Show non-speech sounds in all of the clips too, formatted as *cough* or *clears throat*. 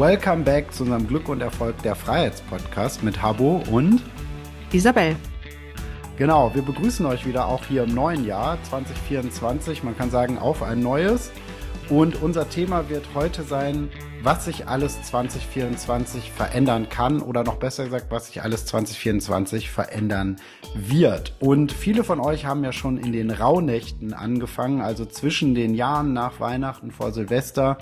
Welcome back zu unserem Glück und Erfolg der Freiheitspodcast mit Habo und Isabel. Genau, wir begrüßen euch wieder auch hier im neuen Jahr 2024. Man kann sagen, auf ein neues. Und unser Thema wird heute sein, was sich alles 2024 verändern kann oder noch besser gesagt, was sich alles 2024 verändern wird. Und viele von euch haben ja schon in den Rauhnächten angefangen, also zwischen den Jahren nach Weihnachten vor Silvester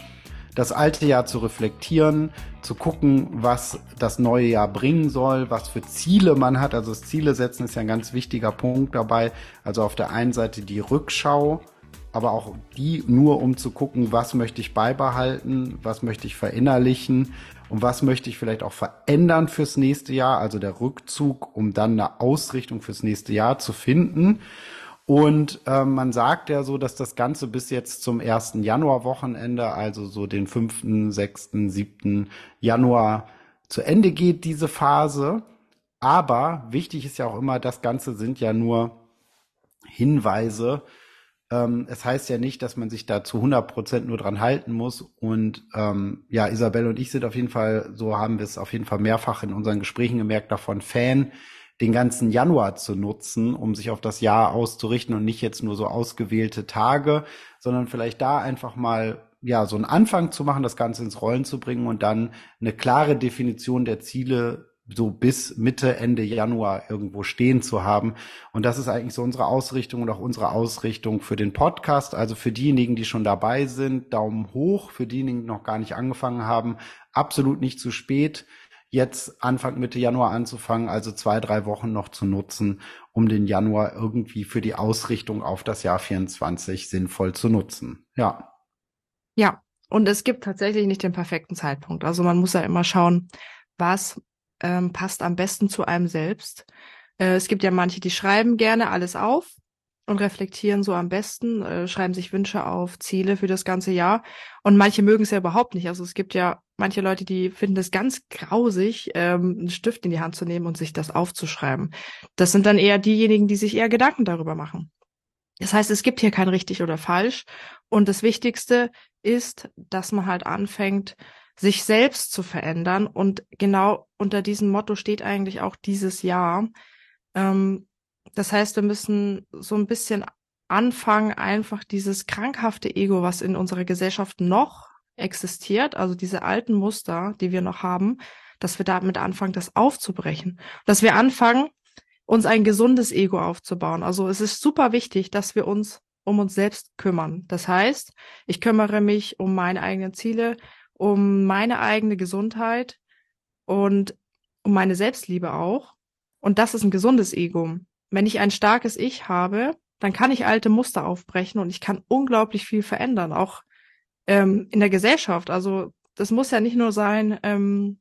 das alte Jahr zu reflektieren, zu gucken, was das neue Jahr bringen soll, was für Ziele man hat. Also das Ziele setzen ist ja ein ganz wichtiger Punkt dabei. Also auf der einen Seite die Rückschau, aber auch die nur um zu gucken, was möchte ich beibehalten, was möchte ich verinnerlichen und was möchte ich vielleicht auch verändern fürs nächste Jahr, also der Rückzug, um dann eine Ausrichtung fürs nächste Jahr zu finden. Und äh, man sagt ja so, dass das Ganze bis jetzt zum ersten Januarwochenende, also so den fünften, sechsten, siebten Januar zu Ende geht, diese Phase. Aber wichtig ist ja auch immer, das Ganze sind ja nur Hinweise. Ähm, es heißt ja nicht, dass man sich da zu 100 Prozent nur dran halten muss. Und ähm, ja, Isabelle und ich sind auf jeden Fall, so haben wir es auf jeden Fall mehrfach in unseren Gesprächen gemerkt, davon Fan, den ganzen Januar zu nutzen, um sich auf das Jahr auszurichten und nicht jetzt nur so ausgewählte Tage, sondern vielleicht da einfach mal ja so einen Anfang zu machen, das Ganze ins Rollen zu bringen und dann eine klare Definition der Ziele so bis Mitte, Ende Januar irgendwo stehen zu haben. Und das ist eigentlich so unsere Ausrichtung und auch unsere Ausrichtung für den Podcast. Also für diejenigen, die schon dabei sind, Daumen hoch. Für diejenigen, die noch gar nicht angefangen haben, absolut nicht zu spät jetzt Anfang Mitte Januar anzufangen, also zwei, drei Wochen noch zu nutzen, um den Januar irgendwie für die Ausrichtung auf das Jahr 24 sinnvoll zu nutzen. Ja. Ja, und es gibt tatsächlich nicht den perfekten Zeitpunkt. Also man muss ja immer schauen, was ähm, passt am besten zu einem selbst. Äh, es gibt ja manche, die schreiben gerne alles auf und reflektieren so am besten, äh, schreiben sich Wünsche auf, Ziele für das ganze Jahr. Und manche mögen es ja überhaupt nicht. Also es gibt ja manche Leute, die finden es ganz grausig, ähm, einen Stift in die Hand zu nehmen und sich das aufzuschreiben. Das sind dann eher diejenigen, die sich eher Gedanken darüber machen. Das heißt, es gibt hier kein richtig oder falsch. Und das Wichtigste ist, dass man halt anfängt, sich selbst zu verändern. Und genau unter diesem Motto steht eigentlich auch dieses Jahr. Ähm, das heißt, wir müssen so ein bisschen anfangen, einfach dieses krankhafte Ego, was in unserer Gesellschaft noch existiert, also diese alten Muster, die wir noch haben, dass wir damit anfangen, das aufzubrechen. Dass wir anfangen, uns ein gesundes Ego aufzubauen. Also es ist super wichtig, dass wir uns um uns selbst kümmern. Das heißt, ich kümmere mich um meine eigenen Ziele, um meine eigene Gesundheit und um meine Selbstliebe auch. Und das ist ein gesundes Ego wenn ich ein starkes Ich habe, dann kann ich alte Muster aufbrechen und ich kann unglaublich viel verändern, auch ähm, in der Gesellschaft. Also das muss ja nicht nur sein ähm,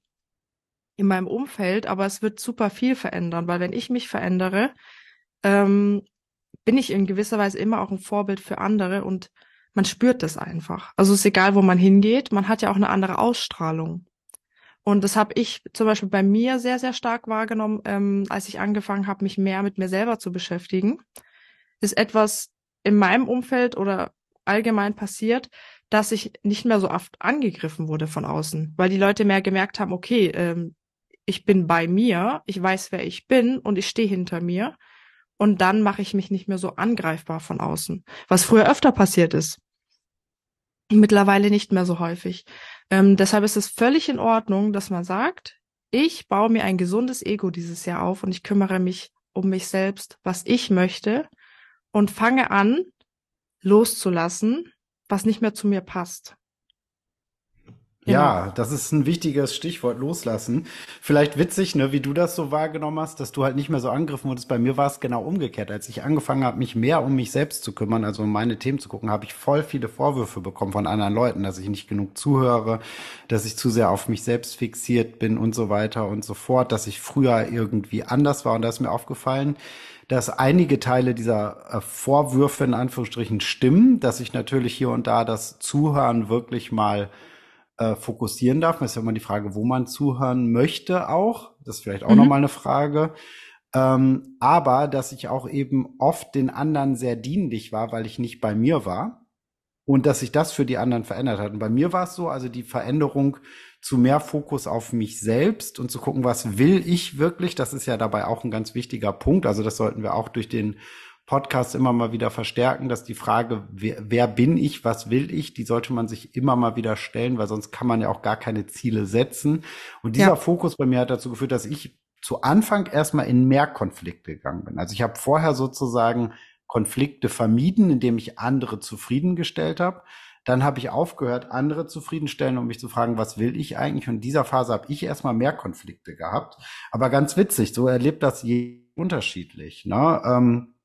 in meinem Umfeld, aber es wird super viel verändern, weil wenn ich mich verändere, ähm, bin ich in gewisser Weise immer auch ein Vorbild für andere und man spürt das einfach. Also es ist egal, wo man hingeht, man hat ja auch eine andere Ausstrahlung. Und das habe ich zum Beispiel bei mir sehr, sehr stark wahrgenommen, ähm, als ich angefangen habe, mich mehr mit mir selber zu beschäftigen. Ist etwas in meinem Umfeld oder allgemein passiert, dass ich nicht mehr so oft angegriffen wurde von außen, weil die Leute mehr gemerkt haben, okay, ähm, ich bin bei mir, ich weiß, wer ich bin und ich stehe hinter mir. Und dann mache ich mich nicht mehr so angreifbar von außen, was früher öfter passiert ist. Mittlerweile nicht mehr so häufig. Ähm, deshalb ist es völlig in Ordnung, dass man sagt, ich baue mir ein gesundes Ego dieses Jahr auf und ich kümmere mich um mich selbst, was ich möchte und fange an, loszulassen, was nicht mehr zu mir passt. Ja, genau. das ist ein wichtiges Stichwort, loslassen. Vielleicht witzig, ne, wie du das so wahrgenommen hast, dass du halt nicht mehr so angegriffen wurdest. Bei mir war es genau umgekehrt. Als ich angefangen habe, mich mehr um mich selbst zu kümmern, also um meine Themen zu gucken, habe ich voll viele Vorwürfe bekommen von anderen Leuten, dass ich nicht genug zuhöre, dass ich zu sehr auf mich selbst fixiert bin und so weiter und so fort, dass ich früher irgendwie anders war. Und da ist mir aufgefallen, dass einige Teile dieser äh, Vorwürfe in Anführungsstrichen stimmen, dass ich natürlich hier und da das Zuhören wirklich mal äh, fokussieren darf. Das ist ja immer die Frage, wo man zuhören möchte auch. Das ist vielleicht auch mhm. nochmal eine Frage. Ähm, aber dass ich auch eben oft den anderen sehr dienlich war, weil ich nicht bei mir war. und dass sich das für die anderen verändert hat. Und bei mir war es so, also die Veränderung zu mehr Fokus auf mich selbst und zu gucken, was will ich wirklich, das ist ja dabei auch ein ganz wichtiger Punkt. Also das sollten wir auch durch den Podcast immer mal wieder verstärken, dass die Frage, wer, wer bin ich, was will ich, die sollte man sich immer mal wieder stellen, weil sonst kann man ja auch gar keine Ziele setzen. Und dieser ja. Fokus bei mir hat dazu geführt, dass ich zu Anfang erstmal in mehr Konflikte gegangen bin. Also ich habe vorher sozusagen Konflikte vermieden, indem ich andere zufriedengestellt habe. Dann habe ich aufgehört, andere zufriedenstellen, um mich zu fragen, was will ich eigentlich? Und in dieser Phase habe ich erstmal mehr Konflikte gehabt. Aber ganz witzig, so erlebt das je unterschiedlich. Ne? Ähm,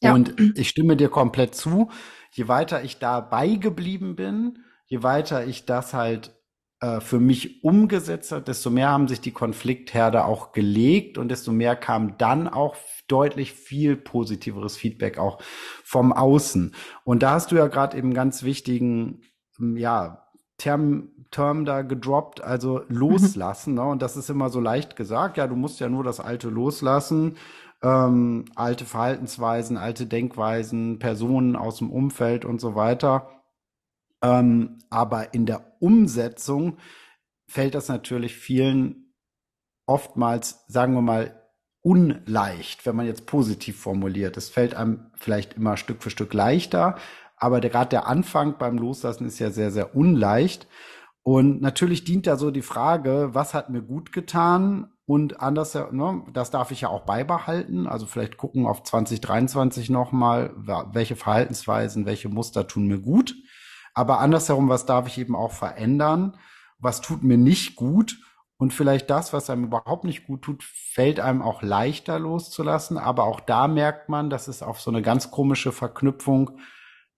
ja. Und ich stimme dir komplett zu. Je weiter ich dabei geblieben bin, je weiter ich das halt äh, für mich umgesetzt habe, desto mehr haben sich die Konfliktherde auch gelegt und desto mehr kam dann auch deutlich viel positiveres Feedback auch vom Außen. Und da hast du ja gerade eben ganz wichtigen, ja, Term, Term da gedroppt, also *laughs* loslassen. Mhm. Ne? Und das ist immer so leicht gesagt. Ja, du musst ja nur das Alte loslassen. Ähm, alte Verhaltensweisen, alte Denkweisen, Personen aus dem Umfeld und so weiter. Ähm, aber in der Umsetzung fällt das natürlich vielen oftmals, sagen wir mal, unleicht, wenn man jetzt positiv formuliert. Es fällt einem vielleicht immer Stück für Stück leichter, aber gerade der Anfang beim Loslassen ist ja sehr, sehr unleicht. Und natürlich dient da so die Frage, was hat mir gut getan? Und anders, ne, das darf ich ja auch beibehalten. Also vielleicht gucken auf 2023 nochmal, welche Verhaltensweisen, welche Muster tun mir gut. Aber andersherum, was darf ich eben auch verändern? Was tut mir nicht gut? Und vielleicht das, was einem überhaupt nicht gut tut, fällt einem auch leichter loszulassen. Aber auch da merkt man, dass es auf so eine ganz komische Verknüpfung,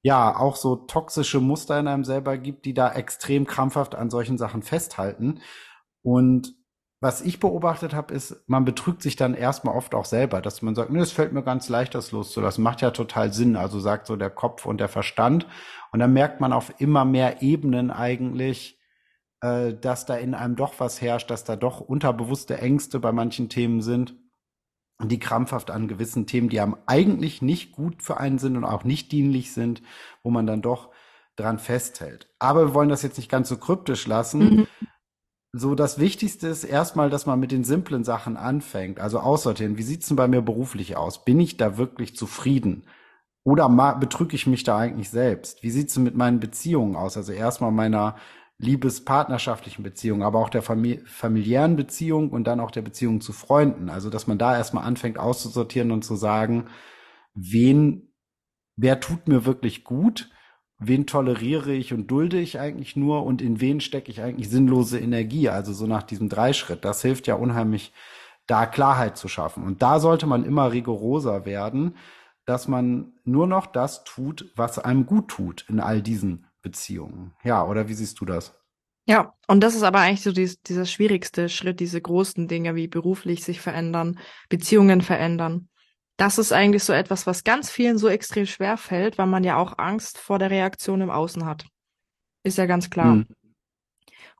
ja, auch so toxische Muster in einem selber gibt, die da extrem krampfhaft an solchen Sachen festhalten. Und was ich beobachtet habe, ist, man betrügt sich dann erstmal oft auch selber, dass man sagt, nee, es fällt mir ganz leicht, das loszulassen. Macht ja total Sinn. Also sagt so der Kopf und der Verstand. Und dann merkt man auf immer mehr Ebenen eigentlich, äh, dass da in einem doch was herrscht, dass da doch unterbewusste Ängste bei manchen Themen sind, die krampfhaft an gewissen Themen, die einem eigentlich nicht gut für einen sind und auch nicht dienlich sind, wo man dann doch dran festhält. Aber wir wollen das jetzt nicht ganz so kryptisch lassen. Mhm. So, das Wichtigste ist erstmal, dass man mit den simplen Sachen anfängt. Also aussortieren. Wie sieht's denn bei mir beruflich aus? Bin ich da wirklich zufrieden? Oder betrüge ich mich da eigentlich selbst? Wie sieht's denn mit meinen Beziehungen aus? Also erstmal meiner liebespartnerschaftlichen Beziehung, aber auch der famili familiären Beziehung und dann auch der Beziehung zu Freunden. Also, dass man da erstmal anfängt auszusortieren und zu sagen, wen, wer tut mir wirklich gut, wen toleriere ich und dulde ich eigentlich nur und in wen stecke ich eigentlich sinnlose Energie. Also so nach diesem Dreischritt. Das hilft ja unheimlich, da Klarheit zu schaffen. Und da sollte man immer rigoroser werden, dass man nur noch das tut, was einem gut tut in all diesen Beziehungen. Ja, oder wie siehst du das? Ja, und das ist aber eigentlich so dies, dieser schwierigste Schritt, diese großen Dinge wie beruflich sich verändern, Beziehungen verändern. Das ist eigentlich so etwas, was ganz vielen so extrem schwer fällt, weil man ja auch Angst vor der Reaktion im Außen hat. Ist ja ganz klar. Hm.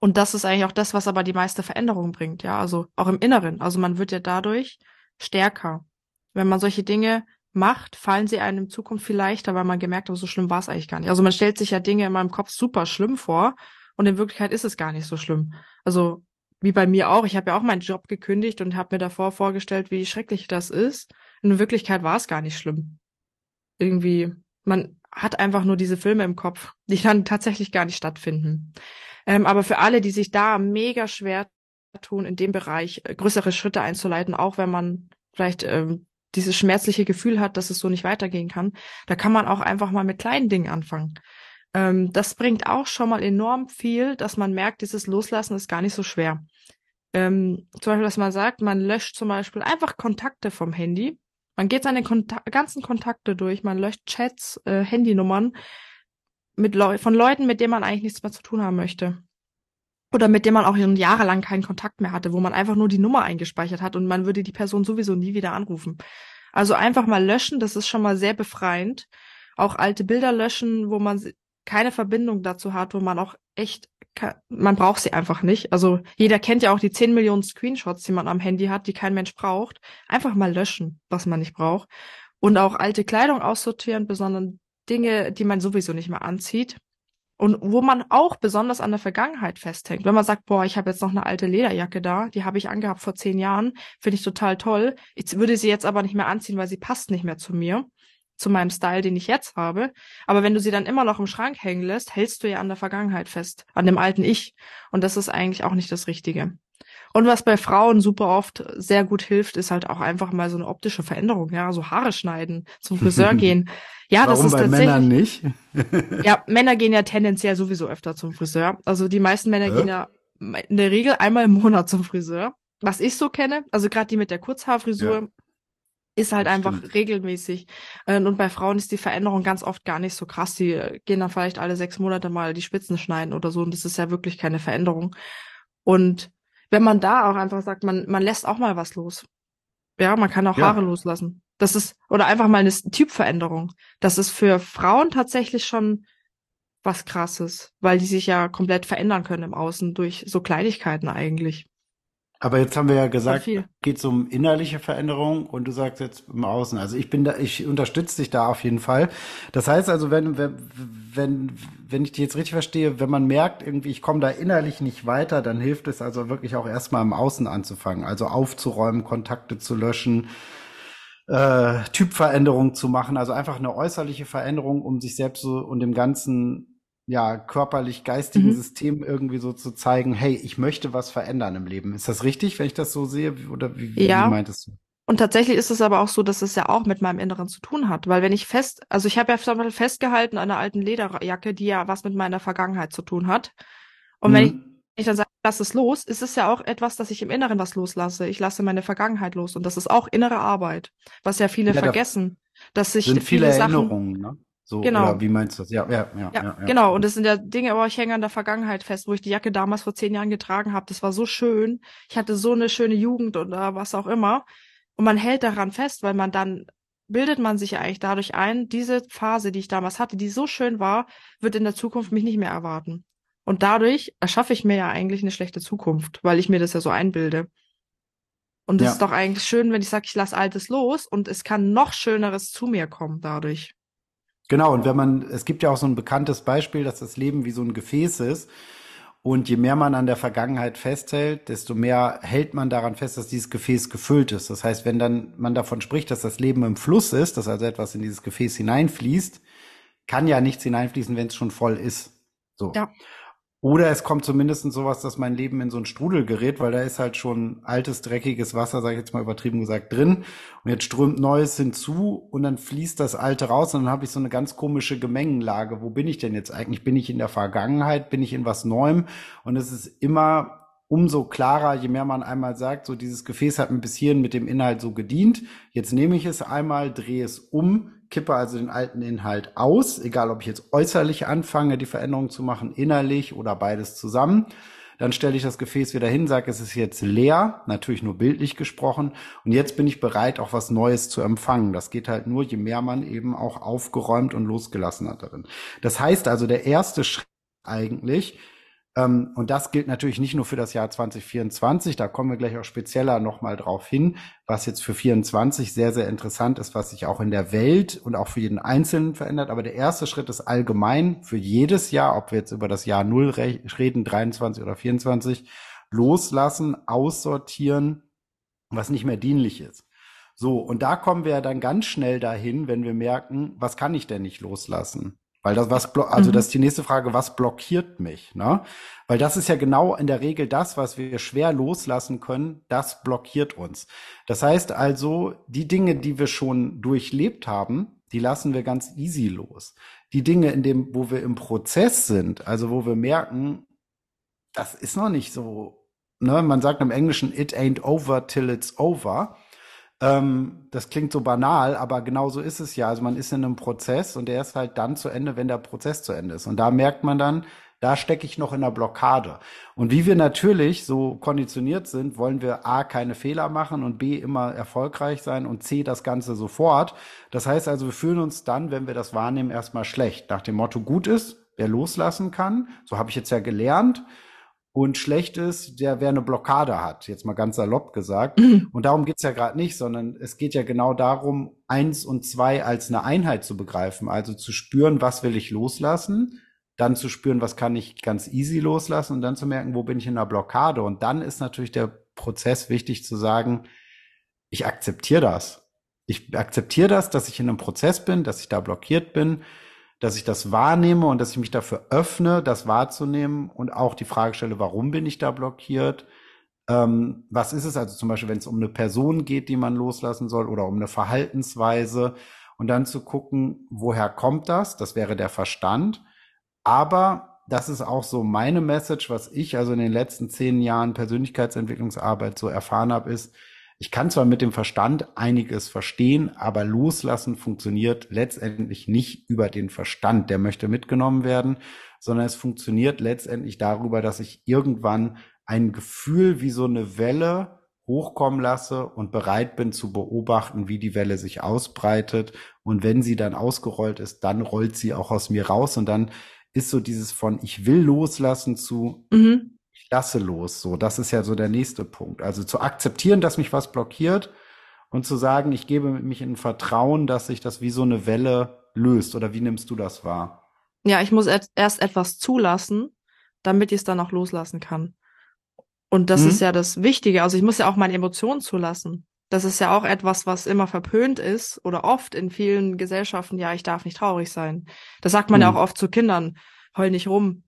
Und das ist eigentlich auch das, was aber die meiste Veränderung bringt, ja, also auch im Inneren. Also man wird ja dadurch stärker. Wenn man solche Dinge macht, fallen sie einem in Zukunft viel leichter, weil man gemerkt hat, so schlimm war es eigentlich gar nicht. Also man stellt sich ja Dinge in meinem Kopf super schlimm vor und in Wirklichkeit ist es gar nicht so schlimm. Also wie bei mir auch, ich habe ja auch meinen Job gekündigt und habe mir davor vorgestellt, wie schrecklich das ist. In Wirklichkeit war es gar nicht schlimm. Irgendwie, man hat einfach nur diese Filme im Kopf, die *laughs* dann tatsächlich gar nicht stattfinden. Ähm, aber für alle, die sich da mega schwer tun, in dem Bereich äh, größere Schritte einzuleiten, auch wenn man vielleicht ähm, dieses schmerzliche Gefühl hat, dass es so nicht weitergehen kann, da kann man auch einfach mal mit kleinen Dingen anfangen. Ähm, das bringt auch schon mal enorm viel, dass man merkt, dieses Loslassen ist gar nicht so schwer. Ähm, zum Beispiel, dass man sagt, man löscht zum Beispiel einfach Kontakte vom Handy. Man geht seine Kontak ganzen Kontakte durch, man löscht Chats, äh, Handynummern mit Leu von Leuten, mit denen man eigentlich nichts mehr zu tun haben möchte. Oder mit denen man auch jahrelang keinen Kontakt mehr hatte, wo man einfach nur die Nummer eingespeichert hat und man würde die Person sowieso nie wieder anrufen. Also einfach mal löschen, das ist schon mal sehr befreiend. Auch alte Bilder löschen, wo man keine Verbindung dazu hat, wo man auch echt, man braucht sie einfach nicht. Also jeder kennt ja auch die 10 Millionen Screenshots, die man am Handy hat, die kein Mensch braucht. Einfach mal löschen, was man nicht braucht. Und auch alte Kleidung aussortieren, besonders Dinge, die man sowieso nicht mehr anzieht. Und wo man auch besonders an der Vergangenheit festhängt. Wenn man sagt, boah, ich habe jetzt noch eine alte Lederjacke da, die habe ich angehabt vor zehn Jahren, finde ich total toll. Ich würde sie jetzt aber nicht mehr anziehen, weil sie passt nicht mehr zu mir, zu meinem Style, den ich jetzt habe. Aber wenn du sie dann immer noch im Schrank hängen lässt, hältst du ja an der Vergangenheit fest, an dem alten Ich. Und das ist eigentlich auch nicht das Richtige. Und was bei Frauen super oft sehr gut hilft, ist halt auch einfach mal so eine optische Veränderung, ja, so Haare schneiden, zum Friseur *laughs* gehen. Ja, Warum das ist bei tatsächlich. Männern nicht? *laughs* Ja, Männer gehen ja tendenziell sowieso öfter zum Friseur. Also die meisten Männer Hä? gehen ja in der Regel einmal im Monat zum Friseur. Was ich so kenne, also gerade die mit der Kurzhaarfrisur, Ja. Ist halt Das einfach stimmt. regelmäßig. Äh, Und bei Frauen ist die Veränderung ganz oft gar nicht so krass. Die äh, gehen dann vielleicht alle sechs Monate mal die Spitzen schneiden oder so. Und das ist ja wirklich keine Veränderung. Und wenn man da auch einfach sagt, man, man lässt auch mal was los. Ja, man kann auch Ja. Haare loslassen. Das ist, oder einfach mal eine Typveränderung. Das ist für Frauen tatsächlich schon was krasses, weil die sich ja komplett verändern können im Außen durch so Kleinigkeiten eigentlich. Aber jetzt haben wir ja gesagt, geht um innerliche Veränderung und du sagst jetzt im Außen. Also ich bin da, ich unterstütze dich da auf jeden Fall. Das heißt also, wenn, wenn, wenn, wenn ich dich jetzt richtig verstehe, wenn man merkt, irgendwie, ich komme da innerlich nicht weiter, dann hilft es also wirklich auch erstmal im Außen anzufangen. Also aufzuräumen, Kontakte zu löschen, äh, Typveränderung zu machen, also einfach eine äußerliche Veränderung, um sich selbst so und dem ganzen ja körperlich geistigen Mhm. System irgendwie so zu zeigen, hey, ich möchte was verändern im Leben. Ist das richtig, wenn ich das so sehe oder wie, Ja. wie meintest du? Und tatsächlich ist es aber auch so, dass es ja auch mit meinem Inneren zu tun hat. Weil wenn ich fest, also ich habe ja zum Beispiel festgehalten an einer alten Lederjacke, die ja was mit meiner Vergangenheit zu tun hat. Und wenn ich, Mhm. wenn ich dann sage, lass es los, ist es ja auch etwas, dass ich im Inneren was loslasse. Ich lasse meine Vergangenheit los. Und das ist auch innere Arbeit, was ja viele Ja, da vergessen. Dass sich sind viele, viele Sachen, Erinnerungen, ne? So, Genau. oder wie meinst du das? Ja, ja, ja, Ja, ja, genau. Und das sind ja Dinge, aber ich hänge an der Vergangenheit fest, wo ich die Jacke damals vor zehn Jahren getragen habe. Das war so schön. Ich hatte so eine schöne Jugend oder was auch immer. Und man hält daran fest, weil man dann bildet man sich ja eigentlich dadurch ein, diese Phase, die ich damals hatte, die so schön war, wird in der Zukunft mich nicht mehr erwarten. Und dadurch erschaffe ich mir ja eigentlich eine schlechte Zukunft, weil ich mir das ja so einbilde. Und das Ja. ist doch eigentlich schön, wenn ich sage, ich lasse Altes los und es kann noch Schöneres zu mir kommen dadurch. Genau, und wenn man, es gibt ja auch so ein bekanntes Beispiel, dass das Leben wie so ein Gefäß ist. Und je mehr man an der Vergangenheit festhält, desto mehr hält man daran fest, dass dieses Gefäß gefüllt ist. Das heißt, wenn dann man davon spricht, dass das Leben im Fluss ist, dass also etwas in dieses Gefäß hineinfließt, kann ja nichts hineinfließen, wenn es schon voll ist. So. Ja. Oder es kommt zumindest sowas, dass mein Leben in so einen Strudel gerät, weil da ist halt schon altes, dreckiges Wasser, sage ich jetzt mal übertrieben gesagt, drin. Und jetzt strömt Neues hinzu und dann fließt das Alte raus und dann habe ich so eine ganz komische Gemengenlage. Wo bin ich denn jetzt eigentlich? Bin ich in der Vergangenheit? Bin ich in was Neuem? Und es ist immer umso klarer, je mehr man einmal sagt, so dieses Gefäß hat mir bis hierhin mit dem Inhalt so gedient. Jetzt nehme ich es einmal, drehe es um, kippe also den alten Inhalt aus, egal ob ich jetzt äußerlich anfange, die Veränderung zu machen, innerlich oder beides zusammen. Dann stelle ich das Gefäß wieder hin, sage, es ist jetzt leer, natürlich nur bildlich gesprochen. Und jetzt bin ich bereit, auch was Neues zu empfangen. Das geht halt nur, je mehr man eben auch aufgeräumt und losgelassen hat darin. Das heißt also, der erste Schritt eigentlich, ähm, und das gilt natürlich nicht nur für das Jahr 2024, da kommen wir gleich auch spezieller nochmal drauf hin, was jetzt für 24 sehr, sehr interessant ist, was sich auch in der Welt und auch für jeden Einzelnen verändert. Aber der erste Schritt ist allgemein für jedes Jahr, ob wir jetzt über das Jahr Null re- reden, 23 oder 24, loslassen, aussortieren, was nicht mehr dienlich ist. So, und da kommen wir ja dann ganz schnell dahin, wenn wir merken, was kann ich denn nicht loslassen? Weil das was also Mhm. das ist die nächste Frage, was blockiert mich, ne? Weil das ist ja genau in der Regel das, was wir schwer loslassen können, das blockiert uns. Das heißt also, die Dinge, die wir schon durchlebt haben, die lassen wir ganz easy los. Die Dinge, in dem, wo wir im Prozess sind, also wo wir merken, das ist noch nicht so, ne? Man sagt im Englischen, it ain't over till it's over. Ähm, das klingt so banal, aber genau so ist es ja. Also man ist in einem Prozess und der ist halt dann zu Ende, wenn der Prozess zu Ende ist. Und da merkt man dann, da stecke ich noch in der Blockade. Und wie wir natürlich so konditioniert sind, wollen wir A, keine Fehler machen und B, immer erfolgreich sein und C, das Ganze sofort. Das heißt also, wir fühlen uns dann, wenn wir das wahrnehmen, erstmal schlecht. Nach dem Motto, gut ist, wer loslassen kann. So habe ich jetzt ja gelernt. Und schlecht ist, der wer eine Blockade hat, jetzt mal ganz salopp gesagt. Mhm. Und darum geht's ja gerade nicht, sondern es geht ja genau darum, eins und zwei als eine Einheit zu begreifen. Also zu spüren, was will ich loslassen, dann zu spüren, was kann ich ganz easy loslassen und dann zu merken, wo bin ich in der Blockade. Und dann ist natürlich der Prozess wichtig zu sagen, ich akzeptiere das. Ich akzeptiere das, dass ich in einem Prozess bin, dass ich da blockiert bin dass ich das wahrnehme und dass ich mich dafür öffne, das wahrzunehmen und auch die Frage stelle, warum bin ich da blockiert? Ähm, was ist es also zum Beispiel, wenn es um eine Person geht, die man loslassen soll oder um eine Verhaltensweise und dann zu gucken, woher kommt das? Das wäre der Verstand. Aber das ist auch so meine Message, was ich also in den letzten zehn Jahren Persönlichkeitsentwicklungsarbeit so erfahren habe, ist, ich kann zwar mit dem Verstand einiges verstehen, aber loslassen funktioniert letztendlich nicht über den Verstand, der möchte mitgenommen werden, sondern es funktioniert letztendlich darüber, dass ich irgendwann ein Gefühl wie so eine Welle hochkommen lasse und bereit bin zu beobachten, wie die Welle sich ausbreitet. Und wenn sie dann ausgerollt ist, dann rollt sie auch aus mir raus. Und dann ist so dieses von ich will loslassen zu mhm lasse los. So, das ist ja so der nächste Punkt. Also zu akzeptieren, dass mich was blockiert und zu sagen, ich gebe mich in Vertrauen, dass sich das wie so eine Welle löst. Oder wie nimmst du das wahr? Ja, ich muss erst etwas zulassen, damit ich es dann auch loslassen kann. Und das hm. ist ja das Wichtige. Also ich muss ja auch meine Emotionen zulassen. Das ist ja auch etwas, was immer verpönt ist oder oft in vielen Gesellschaften. Ja, ich darf nicht traurig sein. Das sagt man hm. ja auch oft zu Kindern. Heul nicht rum.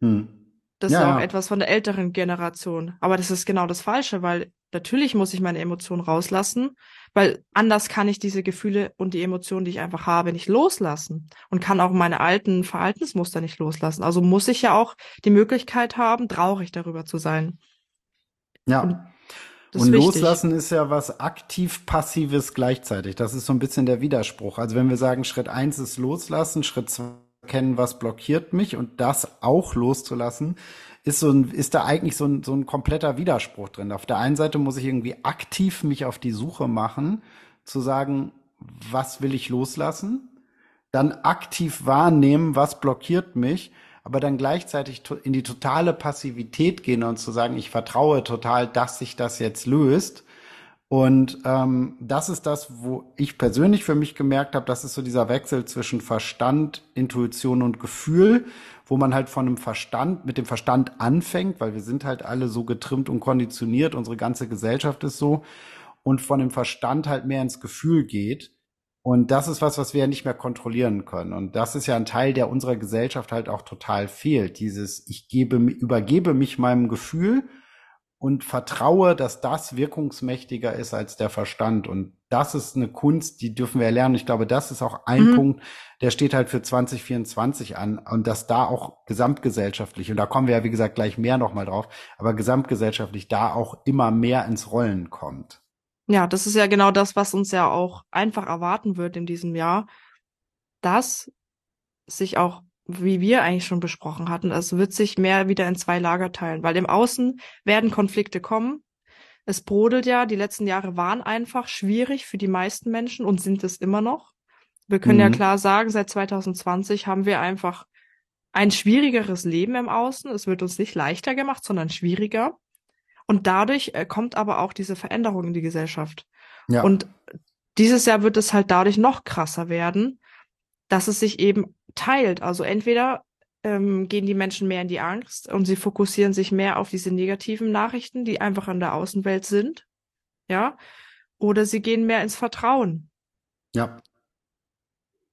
Hm. Das ja, ist auch ja. etwas von der älteren Generation. Aber das ist genau das Falsche, weil natürlich muss ich meine Emotionen rauslassen, weil anders kann ich diese Gefühle und die Emotionen, die ich einfach habe, nicht loslassen und kann auch meine alten Verhaltensmuster nicht loslassen. Also muss ich ja auch die Möglichkeit haben, traurig darüber zu sein. Ja. Und, und loslassen ist ja was aktiv-passives gleichzeitig. Das ist so ein bisschen der Widerspruch. Also wenn wir sagen, Schritt eins ist loslassen, Schritt zwei erkennen, was blockiert mich und das auch loszulassen, ist so ein, ist da eigentlich so ein, so ein kompletter Widerspruch drin. Auf der einen Seite muss ich irgendwie aktiv mich auf die Suche machen, zu sagen, was will ich loslassen? Dann aktiv wahrnehmen, was blockiert mich, aber dann gleichzeitig in die totale Passivität gehen und zu sagen, ich vertraue total, dass sich das jetzt löst und ähm, das ist das, wo ich persönlich für mich gemerkt habe, das ist so dieser Wechsel zwischen Verstand, Intuition und Gefühl, wo man halt von einem Verstand, mit dem Verstand anfängt, weil wir sind halt alle so getrimmt und konditioniert, unsere ganze Gesellschaft ist so, und von dem Verstand halt mehr ins Gefühl geht. Und das ist was, was wir ja nicht mehr kontrollieren können. Und das ist ja ein Teil, der unserer Gesellschaft halt auch total fehlt. Dieses, ich gebe, übergebe mich meinem Gefühl und vertraue, dass das wirkungsmächtiger ist als der Verstand. Und das ist eine Kunst, die dürfen wir lernen. Ich glaube, das ist auch ein mhm. Punkt, der steht halt für 2024 an und dass da auch gesamtgesellschaftlich, und da kommen wir ja, wie gesagt, gleich mehr nochmal drauf, aber gesamtgesellschaftlich da auch immer mehr ins Rollen kommt. Ja, das ist ja genau das, was uns ja auch einfach erwarten wird in diesem Jahr, dass sich auch wie wir eigentlich schon besprochen hatten, es wird sich mehr wieder in zwei Lager teilen, weil im Außen werden Konflikte kommen. Es brodelt ja, die letzten Jahre waren einfach schwierig für die meisten Menschen und sind es immer noch. Wir können mhm. ja klar sagen, seit 2020 haben wir einfach ein schwierigeres Leben im Außen. Es wird uns nicht leichter gemacht, sondern schwieriger. Und dadurch äh, kommt aber auch diese Veränderung in die Gesellschaft. Ja. Und dieses Jahr wird es halt dadurch noch krasser werden, dass es sich eben teilt. Also entweder ähm, gehen die Menschen mehr in die Angst und sie fokussieren sich mehr auf diese negativen Nachrichten, die einfach an der Außenwelt sind, ja, oder sie gehen mehr ins Vertrauen. Ja.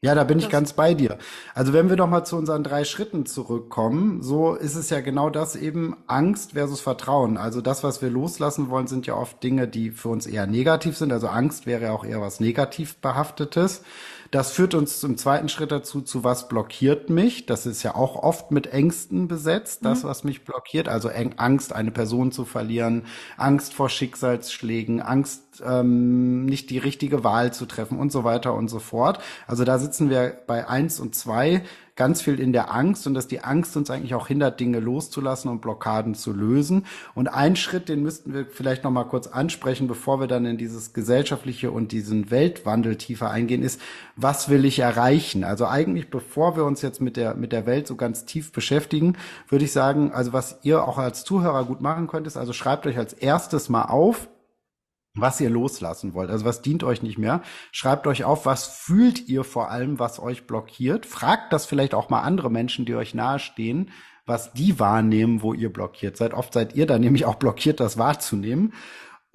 Ja, da bin ich ganz bei dir. Also wenn wir doch mal zu unseren drei Schritten zurückkommen, so ist es ja genau das eben Angst versus Vertrauen. Also das, was wir loslassen wollen, sind ja oft Dinge, die für uns eher negativ sind. Also Angst wäre ja auch eher was negativ behaftetes. Das führt uns zum zweiten Schritt dazu, zu was blockiert mich. Das ist ja auch oft mit Ängsten besetzt, das, mhm. was mich blockiert. Also Angst, eine Person zu verlieren, Angst vor Schicksalsschlägen, Angst, ähm, nicht die richtige Wahl zu treffen und so weiter und so fort. Also da sitzen wir bei eins und zwei ganz viel in der Angst und dass die Angst uns eigentlich auch hindert, Dinge loszulassen und Blockaden zu lösen. Und ein Schritt, den müssten wir vielleicht noch mal kurz ansprechen, bevor wir dann in dieses gesellschaftliche und diesen Weltwandel tiefer eingehen, ist, was will ich erreichen? Also eigentlich, bevor wir uns jetzt mit der, mit der Welt so ganz tief beschäftigen, würde ich sagen, also was ihr auch als Zuhörer gut machen könnt, ist, also schreibt euch als erstes mal auf, was ihr loslassen wollt. Also was dient euch nicht mehr. Schreibt euch auf, was fühlt ihr vor allem, was euch blockiert. Fragt das vielleicht auch mal andere Menschen, die euch nahestehen, was die wahrnehmen, wo ihr blockiert seid. Oft seid ihr dann nämlich auch blockiert, das wahrzunehmen.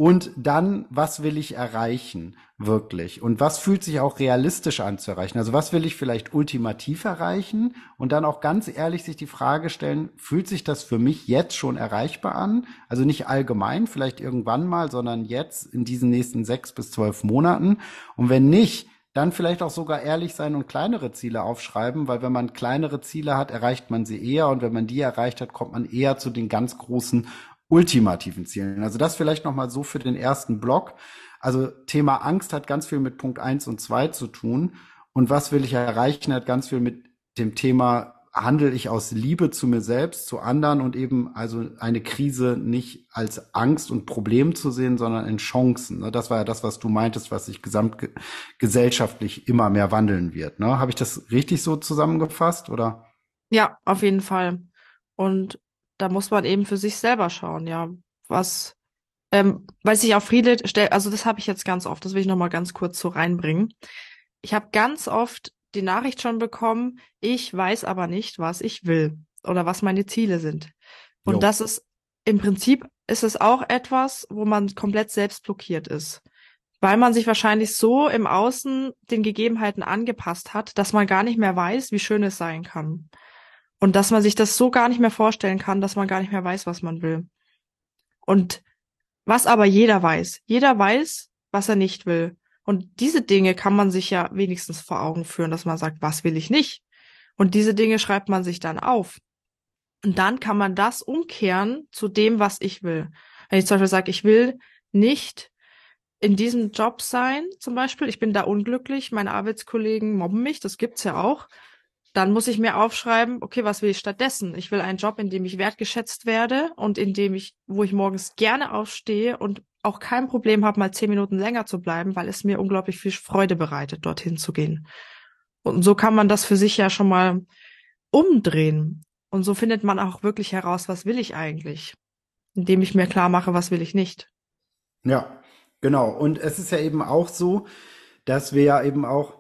Und dann, was will ich erreichen, wirklich? Und was fühlt sich auch realistisch an zu erreichen? Also was will ich vielleicht ultimativ erreichen? Und dann auch ganz ehrlich sich die Frage stellen, fühlt sich das für mich jetzt schon erreichbar an? Also nicht allgemein, vielleicht irgendwann mal, sondern jetzt in diesen nächsten sechs bis zwölf Monaten. Und wenn nicht, dann vielleicht auch sogar ehrlich sein und kleinere Ziele aufschreiben, weil wenn man kleinere Ziele hat, erreicht man sie eher und wenn man die erreicht hat, kommt man eher zu den ganz großen ultimativen Zielen. Also das vielleicht nochmal so für den ersten Block. Also Thema Angst hat ganz viel mit Punkt eins und zwei zu tun. Und was will ich erreichen, hat ganz viel mit dem Thema, handle ich aus Liebe zu mir selbst, zu anderen und eben also eine Krise nicht als Angst und Problem zu sehen, sondern in Chancen. Ne? Das war ja das, was du meintest, was sich gesamtgesellschaftlich immer mehr wandeln wird. Ne? Habe ich das richtig so zusammengefasst oder? Ja, auf jeden Fall. Und da muss man eben für sich selber schauen, ja, was, ähm, weil sich auch viele stellen, also das habe ich jetzt ganz oft, das will ich nochmal ganz kurz so reinbringen. Ich habe ganz oft die Nachricht schon bekommen, ich weiß aber nicht, was ich will oder was meine Ziele sind. Und jo. das ist im Prinzip ist es auch etwas, wo man komplett selbst blockiert ist. Weil man sich wahrscheinlich so im Außen den Gegebenheiten angepasst hat, dass man gar nicht mehr weiß, wie schön es sein kann. Und dass man sich das so gar nicht mehr vorstellen kann, dass man gar nicht mehr weiß, was man will. Und was aber jeder weiß. Jeder weiß, was er nicht will. Und diese Dinge kann man sich ja wenigstens vor Augen führen, dass man sagt, was will ich nicht? Und diese Dinge schreibt man sich dann auf. Und dann kann man das umkehren zu dem, was ich will. Wenn ich zum Beispiel sage, ich will nicht in diesem Job sein, zum Beispiel, ich bin da unglücklich, meine Arbeitskollegen mobben mich, das gibt's ja auch, dann muss ich mir aufschreiben, okay, was will ich stattdessen? Ich will einen Job, in dem ich wertgeschätzt werde und in dem ich, wo ich morgens gerne aufstehe und auch kein Problem habe, mal zehn Minuten länger zu bleiben, weil es mir unglaublich viel Freude bereitet, dorthin zu gehen. Und so kann man das für sich ja schon mal umdrehen. Und so findet man auch wirklich heraus, was will ich eigentlich? Indem ich mir klar mache, was will ich nicht. Ja, genau. Und es ist ja eben auch so, dass wir ja eben auch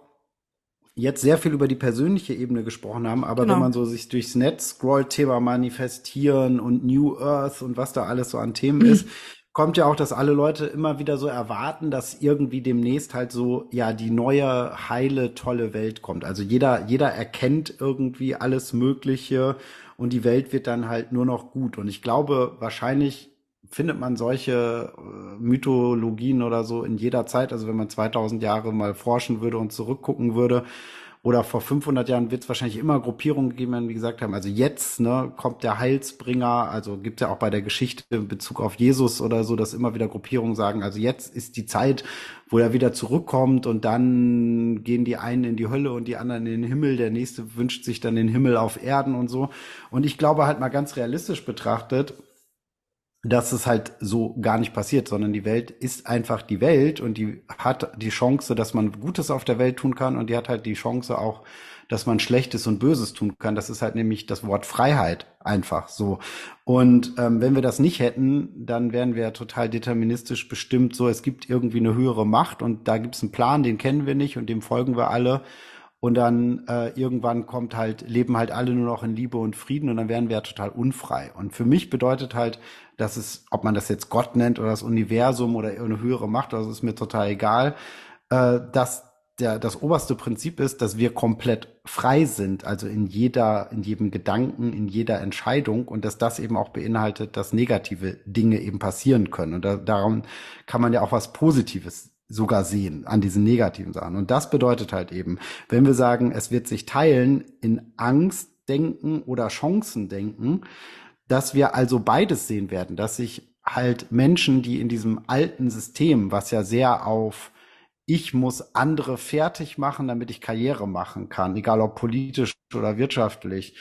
jetzt sehr viel über die persönliche Ebene gesprochen haben, aber genau. wenn man so sich durchs Netz scrollt, Thema Manifestieren und New Earth und was da alles so an Themen mhm. *clears throat* ist, kommt ja auch, dass alle Leute immer wieder so erwarten, dass irgendwie demnächst halt so, ja, die neue, heile, tolle Welt kommt. Also jeder, jeder erkennt irgendwie alles Mögliche und die Welt wird dann halt nur noch gut. Und ich glaube, wahrscheinlich findet man solche äh, Mythologien oder so in jeder Zeit. Also wenn man 2000 Jahre mal forschen würde und zurückgucken würde, oder vor 500 Jahren wird es wahrscheinlich immer Gruppierungen geben, die gesagt haben, also jetzt ne, kommt der Heilsbringer, also gibt ja auch bei der Geschichte in Bezug auf Jesus oder so, dass immer wieder Gruppierungen sagen, also jetzt ist die Zeit, wo er wieder zurückkommt und dann gehen die einen in die Hölle und die anderen in den Himmel, der nächste wünscht sich dann den Himmel auf Erden und so. Und ich glaube halt mal ganz realistisch betrachtet, dass es halt so gar nicht passiert, sondern die Welt ist einfach die Welt und die hat die Chance, dass man Gutes auf der Welt tun kann und die hat halt die Chance auch, dass man Schlechtes und Böses tun kann. Das ist halt nämlich das Wort Freiheit einfach so. Und ähm, wenn wir das nicht hätten, dann wären wir total deterministisch bestimmt. So, es gibt irgendwie eine höhere Macht und da gibt es einen Plan, den kennen wir nicht und dem folgen wir alle. Und dann äh, irgendwann kommt halt, leben halt alle nur noch in Liebe und Frieden und dann wären wir ja total unfrei. Und für mich bedeutet halt, dass es, ob man das jetzt Gott nennt oder das Universum oder eine höhere Macht, das ist mir total egal, äh, dass der, das oberste Prinzip ist, dass wir komplett frei sind, also in jeder, in jedem Gedanken, in jeder Entscheidung und dass das eben auch beinhaltet, dass negative Dinge eben passieren können. Und da, darum kann man ja auch was Positives sogar sehen an diesen negativen Sachen. Und das bedeutet halt eben, wenn wir sagen, es wird sich teilen in Angst denken oder Chancen denken, dass wir also beides sehen werden, dass sich halt Menschen, die in diesem alten System, was ja sehr auf ich muss andere fertig machen, damit ich Karriere machen kann, egal ob politisch oder wirtschaftlich.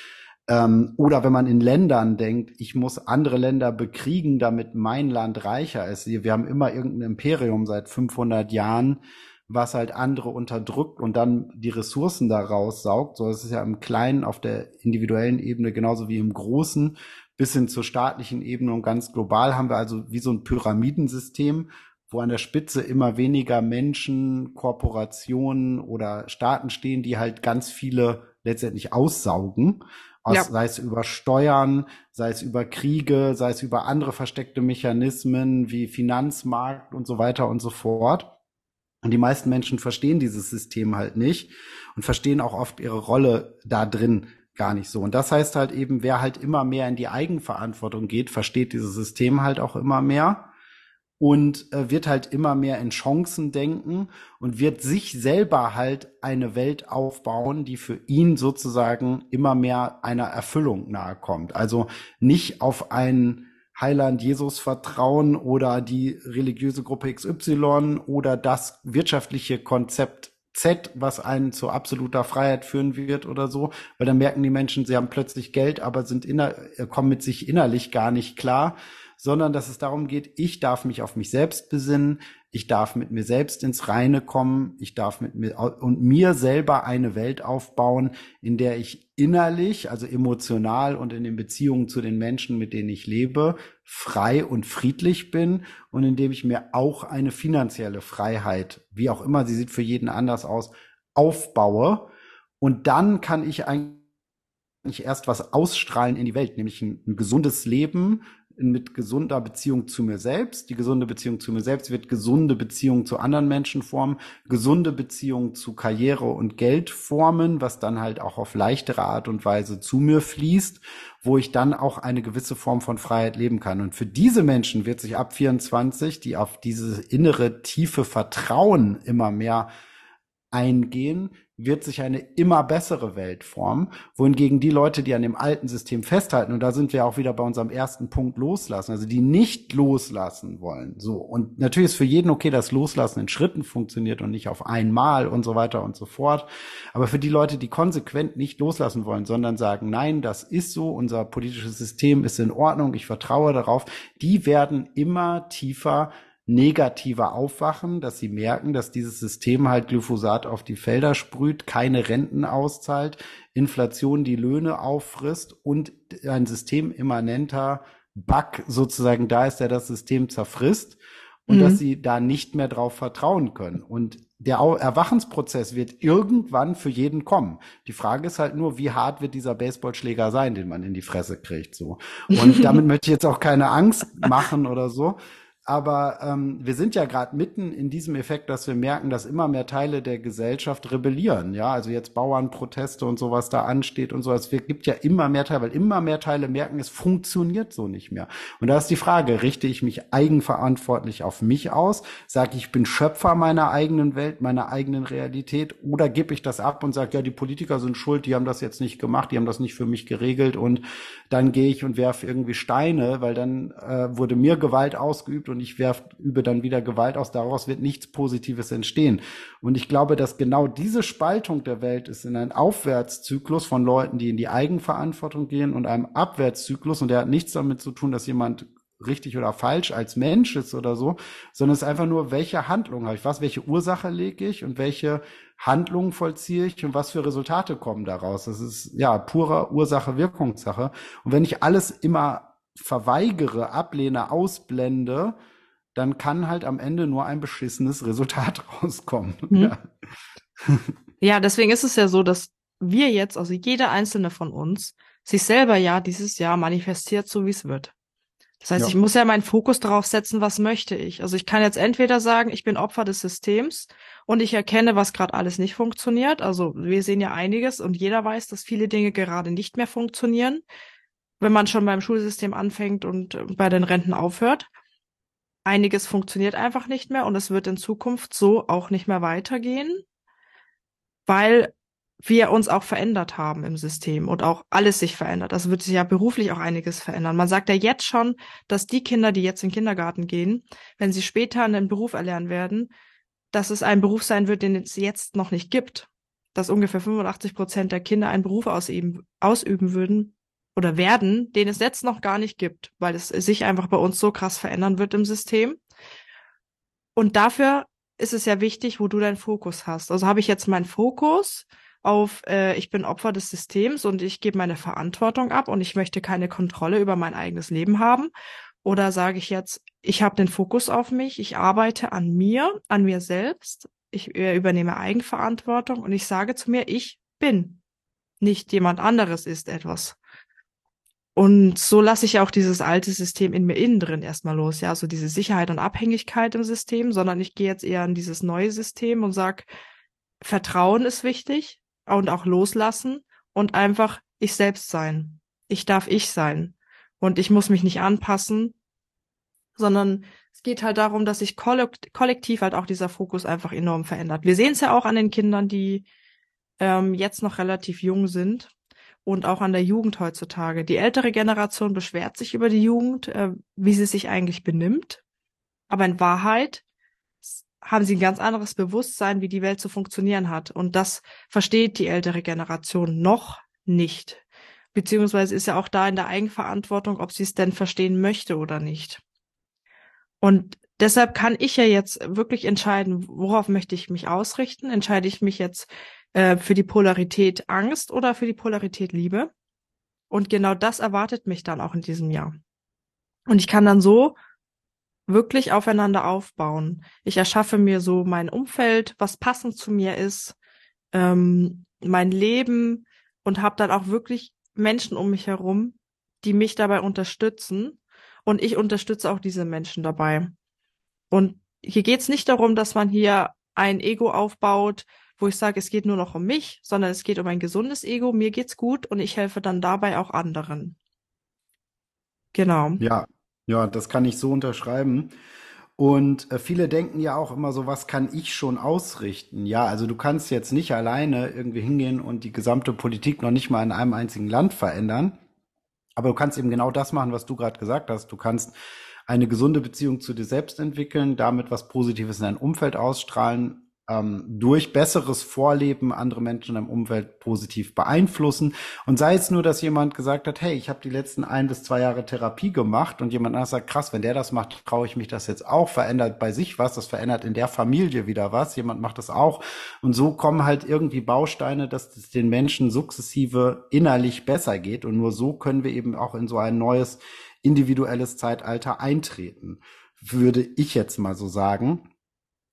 Ähm, oder wenn man in Ländern denkt, ich muss andere Länder bekriegen, damit mein Land reicher ist. Wir haben immer irgendein Imperium seit 500 Jahren, was halt andere unterdrückt und dann die Ressourcen daraus saugt. So ist es ja im Kleinen auf der individuellen Ebene genauso wie im Großen bis hin zur staatlichen Ebene und ganz global haben wir also wie so ein Pyramidensystem, wo an der Spitze immer weniger Menschen, Korporationen oder Staaten stehen, die halt ganz viele letztendlich aussaugen. Aus, ja. Sei es über Steuern, sei es über Kriege, sei es über andere versteckte Mechanismen wie Finanzmarkt und so weiter und so fort. Und die meisten Menschen verstehen dieses System halt nicht und verstehen auch oft ihre Rolle da drin gar nicht so. Und das heißt halt eben, wer halt immer mehr in die Eigenverantwortung geht, versteht dieses System halt auch immer mehr und äh, wird halt immer mehr in Chancen denken und wird sich selber halt eine Welt aufbauen, die für ihn sozusagen immer mehr einer Erfüllung nahe kommt. Also nicht auf einen Heiland Jesus vertrauen oder die religiöse Gruppe XY oder das wirtschaftliche Konzept Z, was einen zu absoluter Freiheit führen wird oder so, weil dann merken die Menschen, sie haben plötzlich Geld, aber sind inner, äh, kommen mit sich innerlich gar nicht klar sondern dass es darum geht, ich darf mich auf mich selbst besinnen, ich darf mit mir selbst ins Reine kommen, ich darf mit mir und mir selber eine Welt aufbauen, in der ich innerlich, also emotional und in den Beziehungen zu den Menschen, mit denen ich lebe, frei und friedlich bin und in dem ich mir auch eine finanzielle Freiheit, wie auch immer sie sieht für jeden anders aus, aufbaue. Und dann kann ich eigentlich erst was ausstrahlen in die Welt, nämlich ein, ein gesundes Leben, mit gesunder Beziehung zu mir selbst. Die gesunde Beziehung zu mir selbst wird gesunde Beziehung zu anderen Menschen formen, gesunde Beziehung zu Karriere und Geld formen, was dann halt auch auf leichtere Art und Weise zu mir fließt, wo ich dann auch eine gewisse Form von Freiheit leben kann. Und für diese Menschen wird sich ab 24, die auf diese innere tiefe Vertrauen immer mehr eingehen, wird sich eine immer bessere Welt formen, wohingegen die Leute, die an dem alten System festhalten, und da sind wir auch wieder bei unserem ersten Punkt loslassen, also die nicht loslassen wollen, so. Und natürlich ist für jeden okay, dass Loslassen in Schritten funktioniert und nicht auf einmal und so weiter und so fort. Aber für die Leute, die konsequent nicht loslassen wollen, sondern sagen, nein, das ist so, unser politisches System ist in Ordnung, ich vertraue darauf, die werden immer tiefer negativer aufwachen, dass sie merken, dass dieses System halt Glyphosat auf die Felder sprüht, keine Renten auszahlt, Inflation die Löhne auffrisst und ein systemimmanenter Bug sozusagen da ist, der das System zerfrisst und mhm. dass sie da nicht mehr drauf vertrauen können. Und der Erwachensprozess wird irgendwann für jeden kommen. Die Frage ist halt nur, wie hart wird dieser Baseballschläger sein, den man in die Fresse kriegt, so. Und damit *laughs* möchte ich jetzt auch keine Angst machen oder so, aber ähm, wir sind ja gerade mitten in diesem Effekt, dass wir merken, dass immer mehr Teile der Gesellschaft rebellieren. Ja, also jetzt Bauernproteste und sowas da ansteht und so. Es gibt ja immer mehr Teile, weil immer mehr Teile merken, es funktioniert so nicht mehr. Und da ist die Frage, richte ich mich eigenverantwortlich auf mich aus? Sage ich, ich bin Schöpfer meiner eigenen Welt, meiner eigenen Realität? Oder gebe ich das ab und sage, ja, die Politiker sind schuld, die haben das jetzt nicht gemacht, die haben das nicht für mich geregelt und dann gehe ich und werfe irgendwie Steine, weil dann äh, wurde mir Gewalt ausgeübt und und ich werfe, übe dann wieder Gewalt aus. Daraus wird nichts Positives entstehen. Und ich glaube, dass genau diese Spaltung der Welt ist in einem Aufwärtszyklus von Leuten, die in die Eigenverantwortung gehen und einem Abwärtszyklus. Und der hat nichts damit zu tun, dass jemand richtig oder falsch als Mensch ist oder so, sondern es ist einfach nur, welche Handlung habe ich, was, welche Ursache lege ich und welche Handlungen vollziehe ich und was für Resultate kommen daraus. Das ist ja purer Ursache-Wirkungssache. Und wenn ich alles immer verweigere, ablehne, ausblende, dann kann halt am Ende nur ein beschissenes Resultat *laughs* rauskommen. Mhm. Ja. ja, deswegen ist es ja so, dass wir jetzt, also jeder einzelne von uns, sich selber ja dieses Jahr manifestiert, so wie es wird. Das heißt, ja. ich muss ja meinen Fokus darauf setzen, was möchte ich. Also ich kann jetzt entweder sagen, ich bin Opfer des Systems und ich erkenne, was gerade alles nicht funktioniert. Also wir sehen ja einiges und jeder weiß, dass viele Dinge gerade nicht mehr funktionieren wenn man schon beim Schulsystem anfängt und äh, bei den Renten aufhört. Einiges funktioniert einfach nicht mehr und es wird in Zukunft so auch nicht mehr weitergehen, weil wir uns auch verändert haben im System und auch alles sich verändert. Das wird sich ja beruflich auch einiges verändern. Man sagt ja jetzt schon, dass die Kinder, die jetzt in den Kindergarten gehen, wenn sie später einen Beruf erlernen werden, dass es ein Beruf sein wird, den es jetzt noch nicht gibt, dass ungefähr 85 Prozent der Kinder einen Beruf ausüben, ausüben würden oder werden, den es jetzt noch gar nicht gibt, weil es sich einfach bei uns so krass verändern wird im System. Und dafür ist es ja wichtig, wo du deinen Fokus hast. Also habe ich jetzt meinen Fokus auf, äh, ich bin Opfer des Systems und ich gebe meine Verantwortung ab und ich möchte keine Kontrolle über mein eigenes Leben haben. Oder sage ich jetzt, ich habe den Fokus auf mich, ich arbeite an mir, an mir selbst, ich äh, übernehme Eigenverantwortung und ich sage zu mir, ich bin. Nicht jemand anderes ist etwas. Und so lasse ich auch dieses alte System in mir innen drin erstmal los, ja, so diese Sicherheit und Abhängigkeit im System, sondern ich gehe jetzt eher an dieses neue System und sag, Vertrauen ist wichtig und auch loslassen und einfach ich selbst sein. Ich darf ich sein. Und ich muss mich nicht anpassen, sondern es geht halt darum, dass sich kollektiv halt auch dieser Fokus einfach enorm verändert. Wir sehen es ja auch an den Kindern, die ähm, jetzt noch relativ jung sind und auch an der Jugend heutzutage. Die ältere Generation beschwert sich über die Jugend, äh, wie sie sich eigentlich benimmt. Aber in Wahrheit haben sie ein ganz anderes Bewusstsein, wie die Welt zu funktionieren hat. Und das versteht die ältere Generation noch nicht. Beziehungsweise ist ja auch da in der Eigenverantwortung, ob sie es denn verstehen möchte oder nicht. Und deshalb kann ich ja jetzt wirklich entscheiden, worauf möchte ich mich ausrichten? Entscheide ich mich jetzt äh, für die Polarität Angst oder für die Polarität Liebe? Und genau das erwartet mich dann auch in diesem Jahr. Und ich kann dann so wirklich aufeinander aufbauen. Ich erschaffe mir so mein Umfeld, was passend zu mir ist, ähm, mein Leben und habe dann auch wirklich Menschen um mich herum, die mich dabei unterstützen. Und ich unterstütze auch diese Menschen dabei. Und hier geht es nicht darum, dass man hier ein Ego aufbaut, wo ich sage, es geht nur noch um mich, sondern es geht um ein gesundes Ego, mir geht's gut und ich helfe dann dabei auch anderen. Genau. Ja, ja, das kann ich so unterschreiben. Und äh, viele denken ja auch immer so, was kann ich schon ausrichten? Ja, also du kannst jetzt nicht alleine irgendwie hingehen und die gesamte Politik noch nicht mal in einem einzigen Land verändern. Aber du kannst eben genau das machen, was du gerade gesagt hast. Du kannst eine gesunde Beziehung zu dir selbst entwickeln, damit was Positives in dein Umfeld ausstrahlen ähm, durch besseres Vorleben andere Menschen im Umfeld positiv beeinflussen. Und sei es nur, dass jemand gesagt hat, hey, ich habe die letzten ein bis zwei Jahre Therapie gemacht und jemand anderes sagt, krass, wenn der das macht, traue ich mich das jetzt auch, verändert bei sich was, das verändert in der Familie wieder was, jemand macht das auch. Und so kommen halt irgendwie Bausteine, dass es den Menschen sukzessive innerlich besser geht. Und nur so können wir eben auch in so ein neues individuelles Zeitalter eintreten, würde ich jetzt mal so sagen.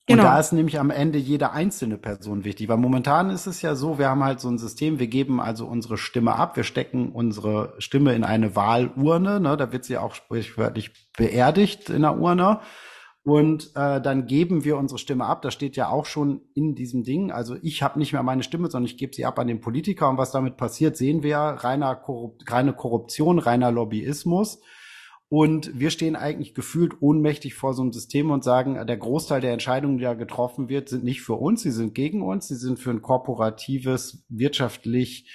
Genau. Und da ist nämlich am Ende jede einzelne Person wichtig, weil momentan ist es ja so, wir haben halt so ein System, wir geben also unsere Stimme ab, wir stecken unsere Stimme in eine Wahlurne, ne, da wird sie auch sprichwörtlich beerdigt in der Urne. Und äh, dann geben wir unsere Stimme ab. Das steht ja auch schon in diesem Ding. Also ich habe nicht mehr meine Stimme, sondern ich gebe sie ab an den Politiker. Und was damit passiert, sehen wir reiner Korrup reine Korruption, reiner Lobbyismus. Und wir stehen eigentlich gefühlt ohnmächtig vor so einem System und sagen, der Großteil der Entscheidungen, die da getroffen wird, sind nicht für uns, sie sind gegen uns, sie sind für ein korporatives, wirtschaftlich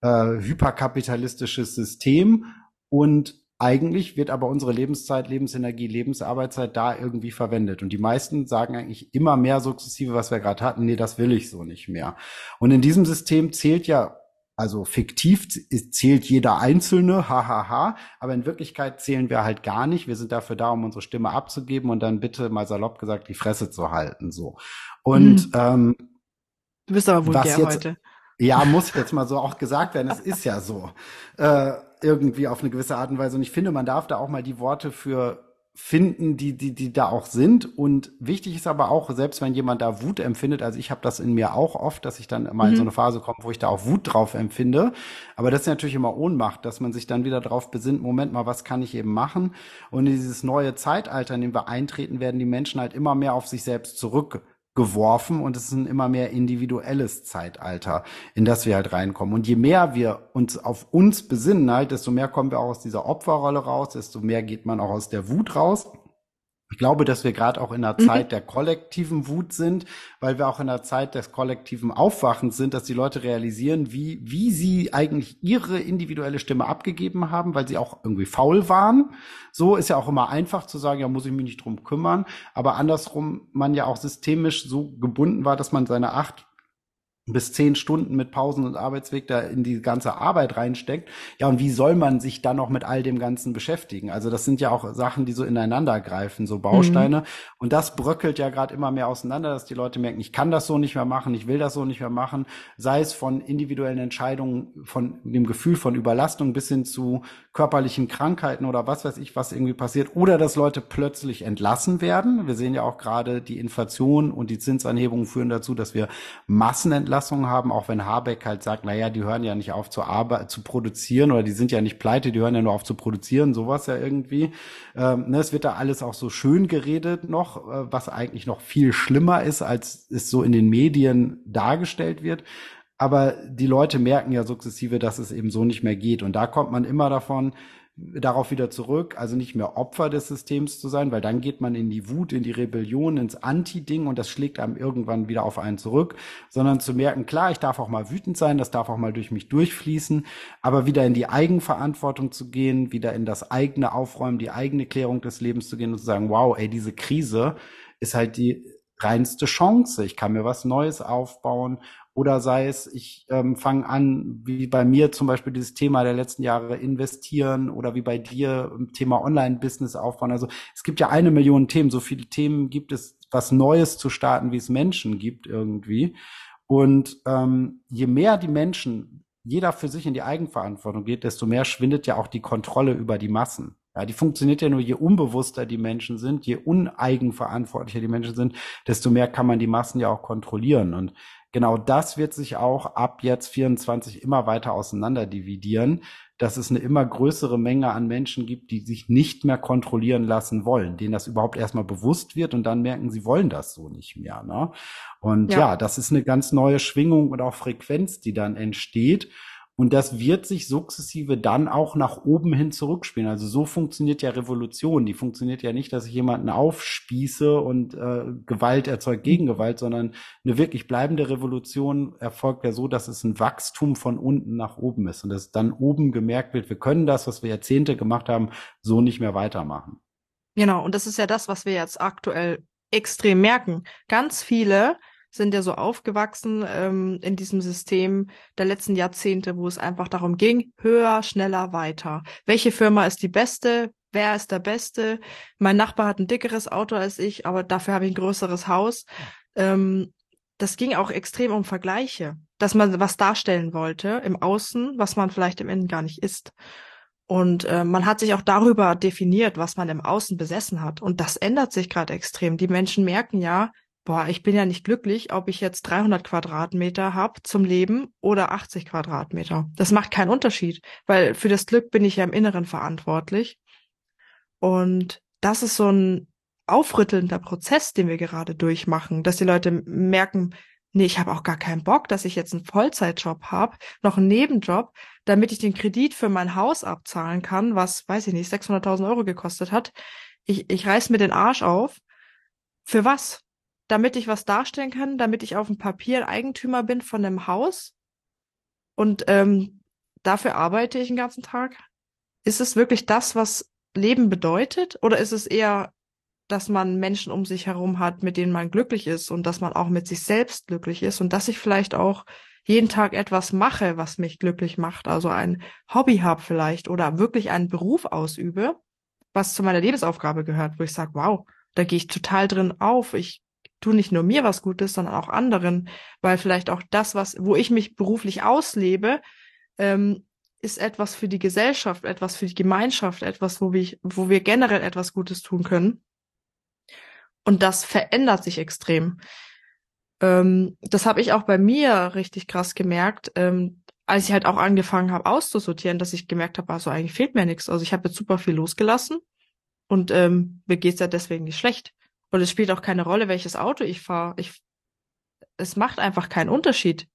äh, hyperkapitalistisches System. Und eigentlich wird aber unsere Lebenszeit, Lebensenergie, Lebensarbeitszeit da irgendwie verwendet. Und die meisten sagen eigentlich immer mehr sukzessive, was wir gerade hatten, nee, das will ich so nicht mehr. Und in diesem System zählt ja also fiktiv zählt jeder Einzelne, hahaha, ha, ha, aber in Wirklichkeit zählen wir halt gar nicht. Wir sind dafür da, um unsere Stimme abzugeben und dann bitte mal salopp gesagt die Fresse zu halten. So. Und mhm. ähm, du bist aber vulgär jetzt, heute. Ja, muss jetzt mal so auch gesagt werden. Es ist ja so. Äh, irgendwie auf eine gewisse Art und Weise. Und ich finde, man darf da auch mal die Worte für finden, die, die, die da auch sind. Und wichtig ist aber auch, selbst wenn jemand da Wut empfindet, also ich habe das in mir auch oft, dass ich dann mal mhm. in so mhm. eine Phase komme, wo ich da auch Wut drauf empfinde. Aber das ist natürlich immer Ohnmacht, dass man sich dann wieder drauf besinnt, Moment mal, was kann ich eben machen? Und in dieses neue Zeitalter, in dem wir eintreten, werden die Menschen halt immer mehr auf sich selbst zurück geworfen und es ist ein immer mehr individuelles Zeitalter, in das wir halt reinkommen. Und je mehr wir uns auf uns besinnen, halt, desto mehr kommen wir auch aus dieser Opferrolle raus, desto mehr geht man auch aus der Wut raus. Ich glaube, dass wir gerade auch in einer mhm. Zeit der kollektiven Wut sind, weil wir auch in einer Zeit des kollektiven Aufwachens sind, dass die Leute realisieren, wie, wie sie eigentlich ihre individuelle Stimme abgegeben haben, weil sie auch irgendwie faul waren. So ist ja auch immer einfach zu sagen, ja, muss ich mich nicht drum kümmern. Aber andersrum man ja auch systemisch so gebunden war, dass man seine acht bis zehn Stunden mit Pausen und Arbeitsweg da in die ganze Arbeit reinsteckt. Ja, und wie soll man sich dann noch mit all dem Ganzen beschäftigen? Also das sind ja auch Sachen, die so ineinander greifen, so Bausteine. Mhm. Und das bröckelt ja gerade immer mehr auseinander, dass die Leute merken, ich kann das so nicht mehr machen, ich will das so nicht mehr machen. Sei es von individuellen Entscheidungen, von dem Gefühl von Überlastung bis hin zu körperlichen Krankheiten oder was weiß ich, was irgendwie passiert. Oder dass Leute plötzlich entlassen werden. Wir sehen ja auch gerade die Inflation und die Zinsanhebungen führen dazu, dass wir Massenentlassungen Entlassungen haben, auch wenn Habeck halt sagt, naja, die hören ja nicht auf zu arbeiten, zu produzieren oder die sind ja nicht pleite, die hören ja nur auf zu produzieren, sowas ja irgendwie. Ähm, ne, es wird da alles auch so schön geredet noch, äh, was eigentlich noch viel schlimmer ist, als es so in den Medien dargestellt wird. Aber die Leute merken ja sukzessive, dass es eben so nicht mehr geht. Und da kommt man immer davon, darauf wieder zurück, also nicht mehr Opfer des Systems zu sein, weil dann geht man in die Wut, in die Rebellion, ins Anti-Ding und das schlägt einem irgendwann wieder auf einen zurück, sondern zu merken, klar, ich darf auch mal wütend sein, das darf auch mal durch mich durchfließen, aber wieder in die Eigenverantwortung zu gehen, wieder in das eigene Aufräumen, die eigene Klärung des Lebens zu gehen und zu sagen, wow, ey, diese Krise ist halt die reinste Chance. Ich kann mir was Neues aufbauen oder sei es, ich ähm, fange an, wie bei mir zum Beispiel dieses Thema der letzten Jahre investieren oder wie bei dir Thema Online-Business aufbauen. Also es gibt ja eine Million Themen. So viele Themen gibt es, was Neues zu starten, wie es Menschen gibt irgendwie. Und ähm, je mehr die Menschen, jeder für sich in die Eigenverantwortung geht, desto mehr schwindet ja auch die Kontrolle über die Massen. Ja, die funktioniert ja nur, je unbewusster die Menschen sind, je uneigenverantwortlicher die Menschen sind, desto mehr kann man die Massen ja auch kontrollieren. Und genau das wird sich auch ab jetzt 24 immer weiter auseinander dividieren, dass es eine immer größere Menge an Menschen gibt, die sich nicht mehr kontrollieren lassen wollen, denen das überhaupt erstmal bewusst wird und dann merken, sie wollen das so nicht mehr. Ne? Und ja. ja, das ist eine ganz neue Schwingung und auch Frequenz, die dann entsteht. Und das wird sich sukzessive dann auch nach oben hin zurückspielen. Also so funktioniert ja Revolution. Die funktioniert ja nicht, dass ich jemanden aufspieße und äh, Gewalt erzeugt Gegengewalt, sondern eine wirklich bleibende Revolution erfolgt ja so, dass es ein Wachstum von unten nach oben ist und dass dann oben gemerkt wird, wir können das, was wir Jahrzehnte gemacht haben, so nicht mehr weitermachen. Genau, und das ist ja das, was wir jetzt aktuell extrem merken. Ganz viele sind ja so aufgewachsen ähm, in diesem System der letzten Jahrzehnte, wo es einfach darum ging, höher, schneller, weiter. Welche Firma ist die beste? Wer ist der Beste? Mein Nachbar hat ein dickeres Auto als ich, aber dafür habe ich ein größeres Haus. Ähm, das ging auch extrem um Vergleiche, dass man was darstellen wollte im Außen, was man vielleicht im Innen gar nicht ist. Und äh, man hat sich auch darüber definiert, was man im Außen besessen hat. Und das ändert sich gerade extrem. Die Menschen merken ja, boah, ich bin ja nicht glücklich, ob ich jetzt 300 Quadratmeter habe zum Leben oder 80 Quadratmeter. Das macht keinen Unterschied, weil für das Glück bin ich ja im Inneren verantwortlich. Und das ist so ein aufrüttelnder Prozess, den wir gerade durchmachen, dass die Leute merken, nee, ich habe auch gar keinen Bock, dass ich jetzt einen Vollzeitjob habe, noch einen Nebenjob, damit ich den Kredit für mein Haus abzahlen kann, was, weiß ich nicht, 600.000 Euro gekostet hat. Ich, ich reiß mir den Arsch auf. Für was? Damit ich was darstellen kann, damit ich auf dem Papier Eigentümer bin von einem Haus und ähm, dafür arbeite ich den ganzen Tag? Ist es wirklich das, was Leben bedeutet? Oder ist es eher, dass man Menschen um sich herum hat, mit denen man glücklich ist und dass man auch mit sich selbst glücklich ist und dass ich vielleicht auch jeden Tag etwas mache, was mich glücklich macht, also ein Hobby habe vielleicht oder wirklich einen Beruf ausübe, was zu meiner Lebensaufgabe gehört, wo ich sage, wow, da gehe ich total drin auf. Ich tu nicht nur mir was Gutes, sondern auch anderen, weil vielleicht auch das, was, wo ich mich beruflich auslebe, ähm, ist etwas für die Gesellschaft, etwas für die Gemeinschaft, etwas, wo wir, wo wir generell etwas Gutes tun können. Und das verändert sich extrem. Ähm, das habe ich auch bei mir richtig krass gemerkt, ähm, als ich halt auch angefangen habe auszusortieren, dass ich gemerkt habe, also eigentlich fehlt mir nichts. Also ich habe jetzt super viel losgelassen und ähm, mir geht's ja deswegen nicht schlecht. Und es spielt auch keine Rolle, welches Auto ich fahre. Ich, es macht einfach keinen Unterschied.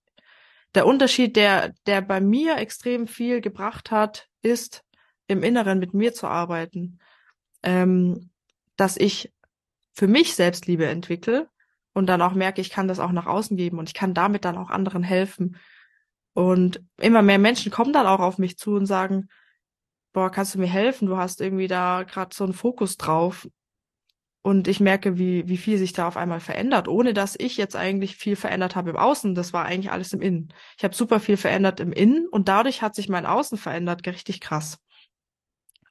Der Unterschied, der, der bei mir extrem viel gebracht hat, ist, im Inneren mit mir zu arbeiten. Ähm, dass ich für mich Selbstliebe entwickle und dann auch merke, ich kann das auch nach außen geben und ich kann damit dann auch anderen helfen. Und immer mehr Menschen kommen dann auch auf mich zu und sagen, boah, kannst du mir helfen? Du hast irgendwie da gerade so einen Fokus drauf. Und ich merke, wie, wie viel sich da auf einmal verändert, ohne dass ich jetzt eigentlich viel verändert habe im Außen. Das war eigentlich alles im Innen. Ich habe super viel verändert im Innen und dadurch hat sich mein Außen verändert, richtig krass.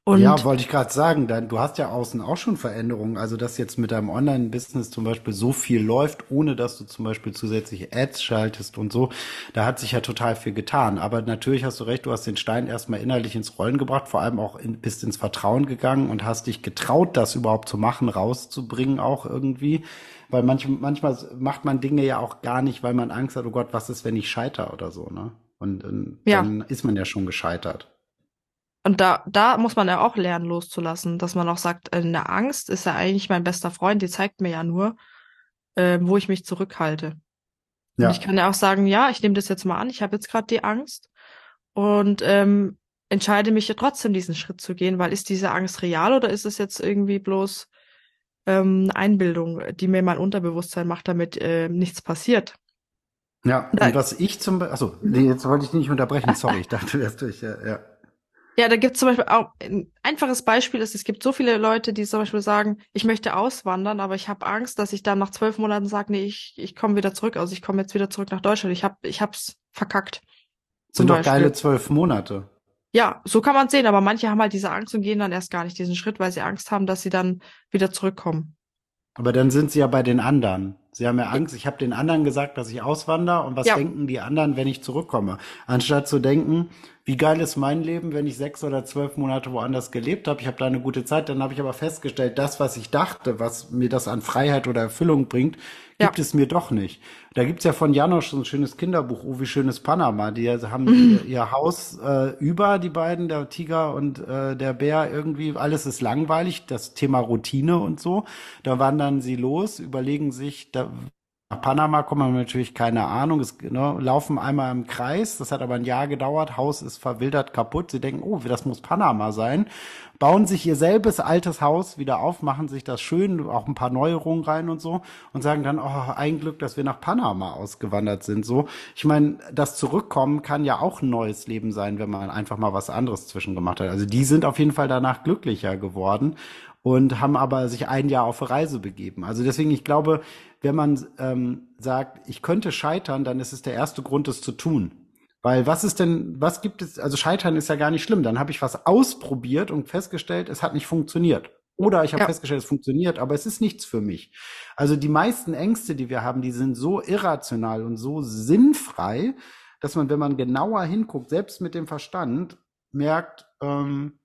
Und ja, wollte ich gerade sagen, dann, du hast ja außen auch schon Veränderungen. Also, dass jetzt mit deinem Online-Business zum Beispiel so viel läuft, ohne dass du zum Beispiel zusätzlich Ads schaltest und so, da hat sich ja total viel getan. Aber natürlich hast du recht, du hast den Stein erstmal innerlich ins Rollen gebracht, vor allem auch in, bist ins Vertrauen gegangen und hast dich getraut, das überhaupt zu machen, rauszubringen auch irgendwie. Weil manch, manchmal macht man Dinge ja auch gar nicht, weil man Angst hat, oh Gott, was ist, wenn ich scheiter oder so, ne? Und, und ja. dann ist man ja schon gescheitert. Und da, da muss man ja auch lernen, loszulassen, dass man auch sagt, äh, eine Angst ist ja eigentlich mein bester Freund, die zeigt mir ja nur, äh, wo ich mich zurückhalte. Ja. Und ich kann ja auch sagen, ja, ich nehme das jetzt mal an, ich habe jetzt gerade die Angst und ähm, entscheide mich ja trotzdem, diesen Schritt zu gehen, weil ist diese Angst real oder ist es jetzt irgendwie bloß ähm, Einbildung, die mir mein Unterbewusstsein macht, damit äh, nichts passiert. Ja, und was ich zum Beispiel, achso, nee, jetzt wollte ich dich nicht unterbrechen, sorry, ich dachte, du wärst durch, ja, ja. Ja, da gibt es zum Beispiel auch ein einfaches Beispiel ist, es gibt so viele Leute, die zum Beispiel sagen, ich möchte auswandern, aber ich habe Angst, dass ich dann nach zwölf Monaten sage, nee, ich, ich komme wieder zurück. Also ich komme jetzt wieder zurück nach Deutschland. Ich hab, ich hab's verkackt. Sind doch geile zwölf Monate. Ja, so kann man sehen, aber manche haben halt diese Angst und gehen dann erst gar nicht diesen Schritt, weil sie Angst haben, dass sie dann wieder zurückkommen. Aber dann sind sie ja bei den anderen. Sie haben ja Angst, ich habe den anderen gesagt, dass ich auswandere und was ja. denken die anderen, wenn ich zurückkomme? Anstatt zu denken, wie geil ist mein Leben, wenn ich sechs oder zwölf Monate woanders gelebt habe, ich habe da eine gute Zeit, dann habe ich aber festgestellt, das, was ich dachte, was mir das an Freiheit oder Erfüllung bringt, gibt ja. es mir doch nicht. Da gibt's ja von Janosch so ein schönes Kinderbuch, Oh, wie schönes Panama. Die haben mhm. ihr, ihr, Haus äh, über, die beiden, der Tiger und äh, der Bär, irgendwie, alles ist langweilig, das Thema Routine und so. Da wandern sie los, überlegen sich, da, nach Panama kommen wir natürlich keine Ahnung. Es ne, laufen einmal im Kreis. Das hat aber ein Jahr gedauert. Haus ist verwildert kaputt. Sie denken, oh, das muss Panama sein. Bauen sich ihr selbes altes Haus wieder auf, machen sich das schön, auch ein paar Neuerungen rein und so und sagen dann, oh, ein Glück, dass wir nach Panama ausgewandert sind. So, ich meine, das Zurückkommen kann ja auch ein neues Leben sein, wenn man einfach mal was anderes zwischen gemacht hat. Also die sind auf jeden Fall danach glücklicher geworden und haben aber sich ein Jahr auf Reise begeben. Also deswegen, ich glaube, wenn man ähm, sagt, ich könnte scheitern, dann ist es der erste Grund, es zu tun. Weil was ist denn, was gibt es, also scheitern ist ja gar nicht schlimm. Dann habe ich was ausprobiert und festgestellt, es hat nicht funktioniert. Oder ich habe ja. festgestellt, es funktioniert, aber es ist nichts für mich. Also die meisten Ängste, die wir haben, die sind so irrational und so sinnfrei, dass man, wenn man genauer hinguckt, selbst mit dem Verstand, merkt, ähm,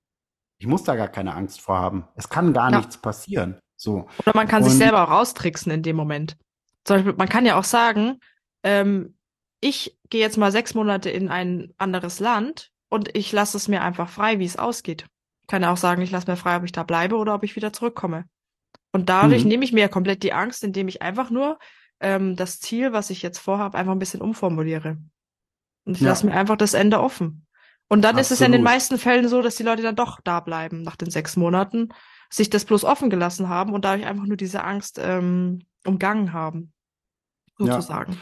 ich muss da gar keine Angst vor haben. Es kann gar ja. nichts passieren. So. Oder man kann und, sich selber auch raustricksen in dem Moment. Zum Beispiel, man kann ja auch sagen, ähm, ich gehe jetzt mal sechs Monate in ein anderes Land und ich lasse es mir einfach frei, wie es ausgeht. Ich kann ja auch sagen, ich lasse mir frei, ob ich da bleibe oder ob ich wieder zurückkomme. Und dadurch mhm. nehme ich mir komplett die Angst, indem ich einfach nur ähm, das Ziel, was ich jetzt vorhabe, einfach ein bisschen umformuliere. Und ich ja. lasse mir einfach das Ende offen. Und dann Absolut. ist es ja in den meisten Fällen so, dass die Leute dann doch da bleiben nach den sechs Monaten, sich das bloß offen gelassen haben und dadurch einfach nur diese Angst ähm, umgangen haben, sozusagen. Ja.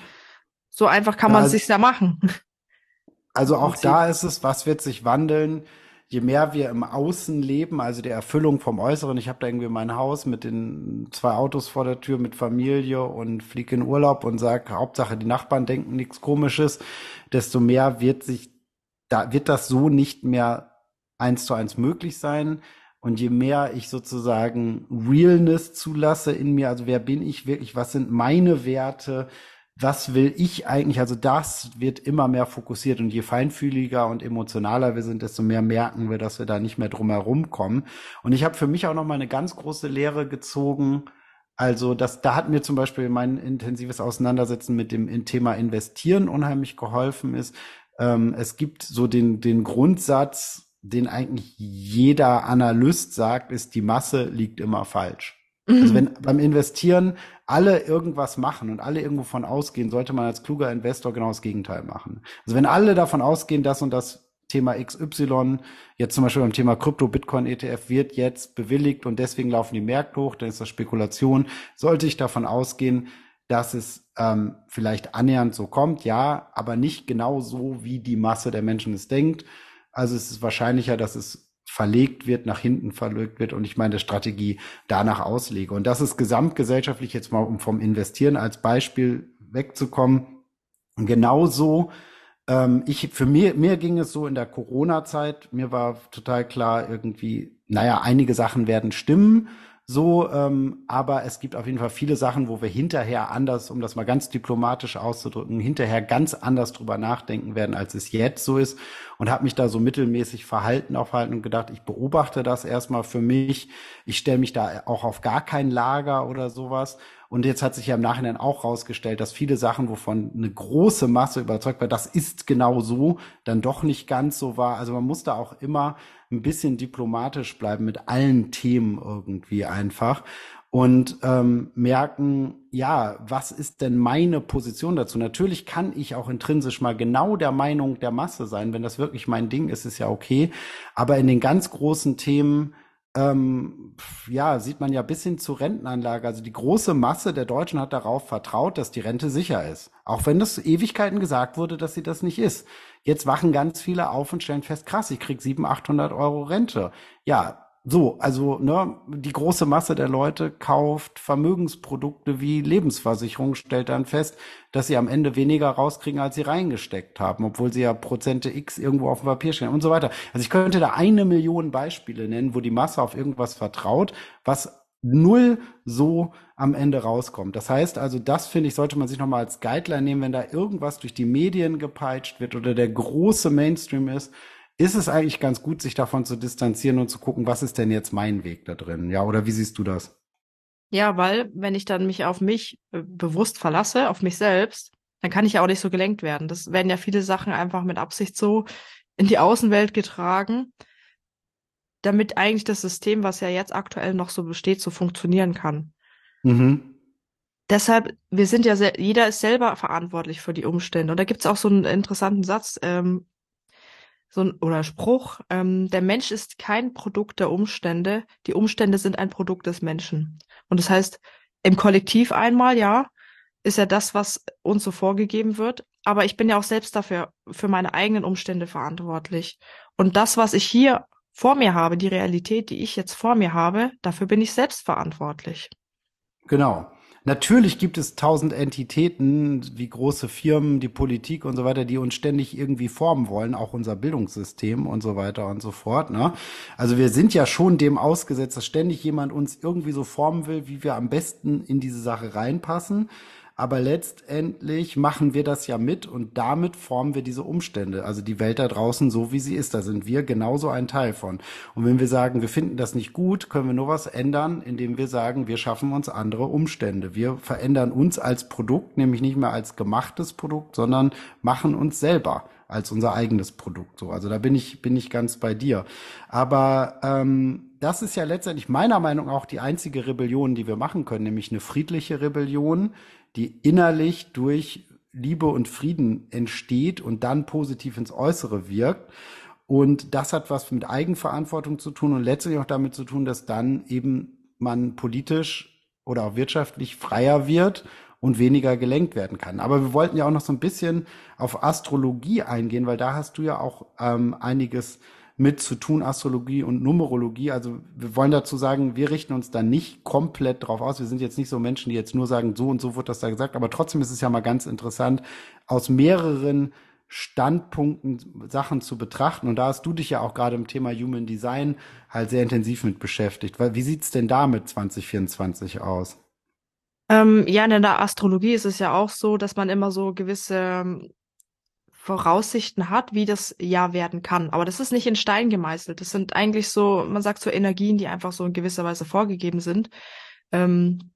So einfach kann man es sich ja machen. *laughs* Also auch da ist es, was wird sich wandeln? Je mehr wir im Außen leben, also der Erfüllung vom Äußeren, ich habe da irgendwie mein Haus mit den zwei Autos vor der Tür mit Familie und fliege in Urlaub und sage, Hauptsache die Nachbarn denken nichts Komisches, desto mehr wird sich da wird das so nicht mehr eins zu eins möglich sein. Und je mehr ich sozusagen Realness zulasse in mir, also wer bin ich wirklich, was sind meine Werte, was will ich eigentlich, also das wird immer mehr fokussiert und je feinfühliger und emotionaler wir sind, desto mehr merken wir, dass wir da nicht mehr drum herum kommen. Und ich habe für mich auch noch mal eine ganz große Lehre gezogen, also das, da hat mir zum Beispiel mein intensives Auseinandersetzen mit dem Thema Investieren unheimlich geholfen ist, ähm, es gibt so den, den Grundsatz, den eigentlich jeder Analyst sagt, ist, die Masse liegt immer falsch. Mhm. Also wenn beim Investieren alle irgendwas machen und alle irgendwo von ausgehen, sollte man als kluger Investor genau das Gegenteil machen. Also wenn alle davon ausgehen, das und das Thema XY, jetzt zum Beispiel beim Thema Krypto, Bitcoin ETF wird jetzt bewilligt und deswegen laufen die Märkte hoch, dann ist das Spekulation. Sollte ich davon ausgehen, dass es ähm, vielleicht annähernd so kommt, ja, aber nicht genau so, wie die Masse der Menschen es denkt. Also es ist wahrscheinlicher, dass es verlegt wird, nach hinten verlegt wird und ich meine Strategie danach auslege. Und das ist gesamtgesellschaftlich jetzt mal, um vom Investieren als Beispiel wegzukommen, genauso ähm, ich, für mir, mir ging es so in der Corona-Zeit, mir war total klar irgendwie, naja, einige Sachen werden stimmen, so, ähm, aber es gibt auf jeden Fall viele Sachen, wo wir hinterher anders, um das mal ganz diplomatisch auszudrücken, hinterher ganz anders drüber nachdenken werden, als es jetzt so ist. Und habe mich da so mittelmäßig verhalten aufhalten und gedacht, ich beobachte das erstmal für mich. Ich stelle mich da auch auf gar kein Lager oder sowas und jetzt hat sich ja im Nachhinein auch rausgestellt, dass viele Sachen, wovon eine große Masse überzeugt war, das ist genau so, dann doch nicht ganz so war. Also man muss da auch immer ein bisschen diplomatisch bleiben mit allen Themen irgendwie einfach und ähm, merken, ja, was ist denn meine Position dazu? Natürlich kann ich auch intrinsisch mal genau der Meinung der Masse sein. Wenn das wirklich mein Ding ist, ist ja okay. Aber in den ganz großen Themen ähm, ja, sieht man ja bis hin zur Rentenanlage. Also die große Masse der Deutschen hat darauf vertraut, dass die Rente sicher ist. Auch wenn das Ewigkeiten gesagt wurde, dass sie das nicht ist. Jetzt wachen ganz viele auf und stellen fest, krass, ich krieg 700, 800 Euro Rente. Ja, so, also ne, die große Masse der Leute kauft Vermögensprodukte wie Lebensversicherung, stellt dann fest, dass sie am Ende weniger rauskriegen, als sie reingesteckt haben, obwohl sie ja Prozente X irgendwo auf dem Papier stehen und so weiter. Also ich könnte da eine Million Beispiele nennen, wo die Masse auf irgendwas vertraut, was null so am Ende rauskommt. Das heißt also, das finde ich, sollte man sich nochmal als Guideline nehmen, wenn da irgendwas durch die Medien gepeitscht wird oder der große Mainstream ist, ist es eigentlich ganz gut, sich davon zu distanzieren und zu gucken, was ist denn jetzt mein Weg da drin? Ja, oder wie siehst du das? Ja, weil wenn ich dann mich auf mich äh, bewusst verlasse, auf mich selbst, dann kann ich ja auch nicht so gelenkt werden. Das werden ja viele Sachen einfach mit Absicht so in die Außenwelt getragen, damit eigentlich das System, was ja jetzt aktuell noch so besteht, so funktionieren kann. Mhm. Deshalb, wir sind ja, jeder ist selber verantwortlich für die Umstände. Und da gibt's auch so einen interessanten Satz, ähm, so ein oder Spruch, ähm, der Mensch ist kein Produkt der Umstände, die Umstände sind ein Produkt des Menschen. Und das heißt, im Kollektiv einmal, ja, ist ja das, was uns so vorgegeben wird, aber ich bin ja auch selbst dafür, für meine eigenen Umstände verantwortlich. Und das, was ich hier vor mir habe, die Realität, die ich jetzt vor mir habe, dafür bin ich selbst verantwortlich. Genau. Natürlich gibt es tausend Entitäten, wie große Firmen, die Politik und so weiter, die uns ständig irgendwie formen wollen, auch unser Bildungssystem und so weiter und so fort. Ne? Also wir sind ja schon dem ausgesetzt, dass ständig jemand uns irgendwie so formen will, wie wir am besten in diese Sache reinpassen. Aber letztendlich machen wir das ja mit und damit formen wir diese Umstände, also die Welt da draußen so, wie sie ist. Da sind wir genauso ein Teil von. Und wenn wir sagen, wir finden das nicht gut, können wir nur was ändern, indem wir sagen, wir schaffen uns andere Umstände. Wir verändern uns als Produkt, nämlich nicht mehr als gemachtes Produkt, sondern machen uns selber als unser eigenes Produkt. So, also da bin ich bin ich ganz bei dir. Aber ähm, das ist ja letztendlich meiner Meinung nach auch die einzige Rebellion, die wir machen können, nämlich eine friedliche Rebellion, die innerlich durch Liebe und Frieden entsteht und dann positiv ins Äußere wirkt. Und das hat was mit Eigenverantwortung zu tun und letztlich auch damit zu tun, dass dann eben man politisch oder auch wirtschaftlich freier wird und weniger gelenkt werden kann. Aber wir wollten ja auch noch so ein bisschen auf Astrologie eingehen, weil da hast du ja auch ähm, einiges mit zu tun, Astrologie und Numerologie. Also wir wollen dazu sagen, wir richten uns da nicht komplett drauf aus. Wir sind jetzt nicht so Menschen, die jetzt nur sagen, so und so wird das da gesagt. Aber trotzdem ist es ja mal ganz interessant, aus mehreren Standpunkten Sachen zu betrachten. Und da hast du dich ja auch gerade im Thema Human Design halt sehr intensiv mit beschäftigt. Wie sieht's denn da mit 2024 aus? Ähm, ja, in der Astrologie ist es ja auch so, dass man immer so gewisse Voraussichten hat, wie das Jahr werden kann. Aber das ist nicht in Stein gemeißelt. Das sind eigentlich so, man sagt so Energien, die einfach so in gewisser Weise vorgegeben sind. Ähm,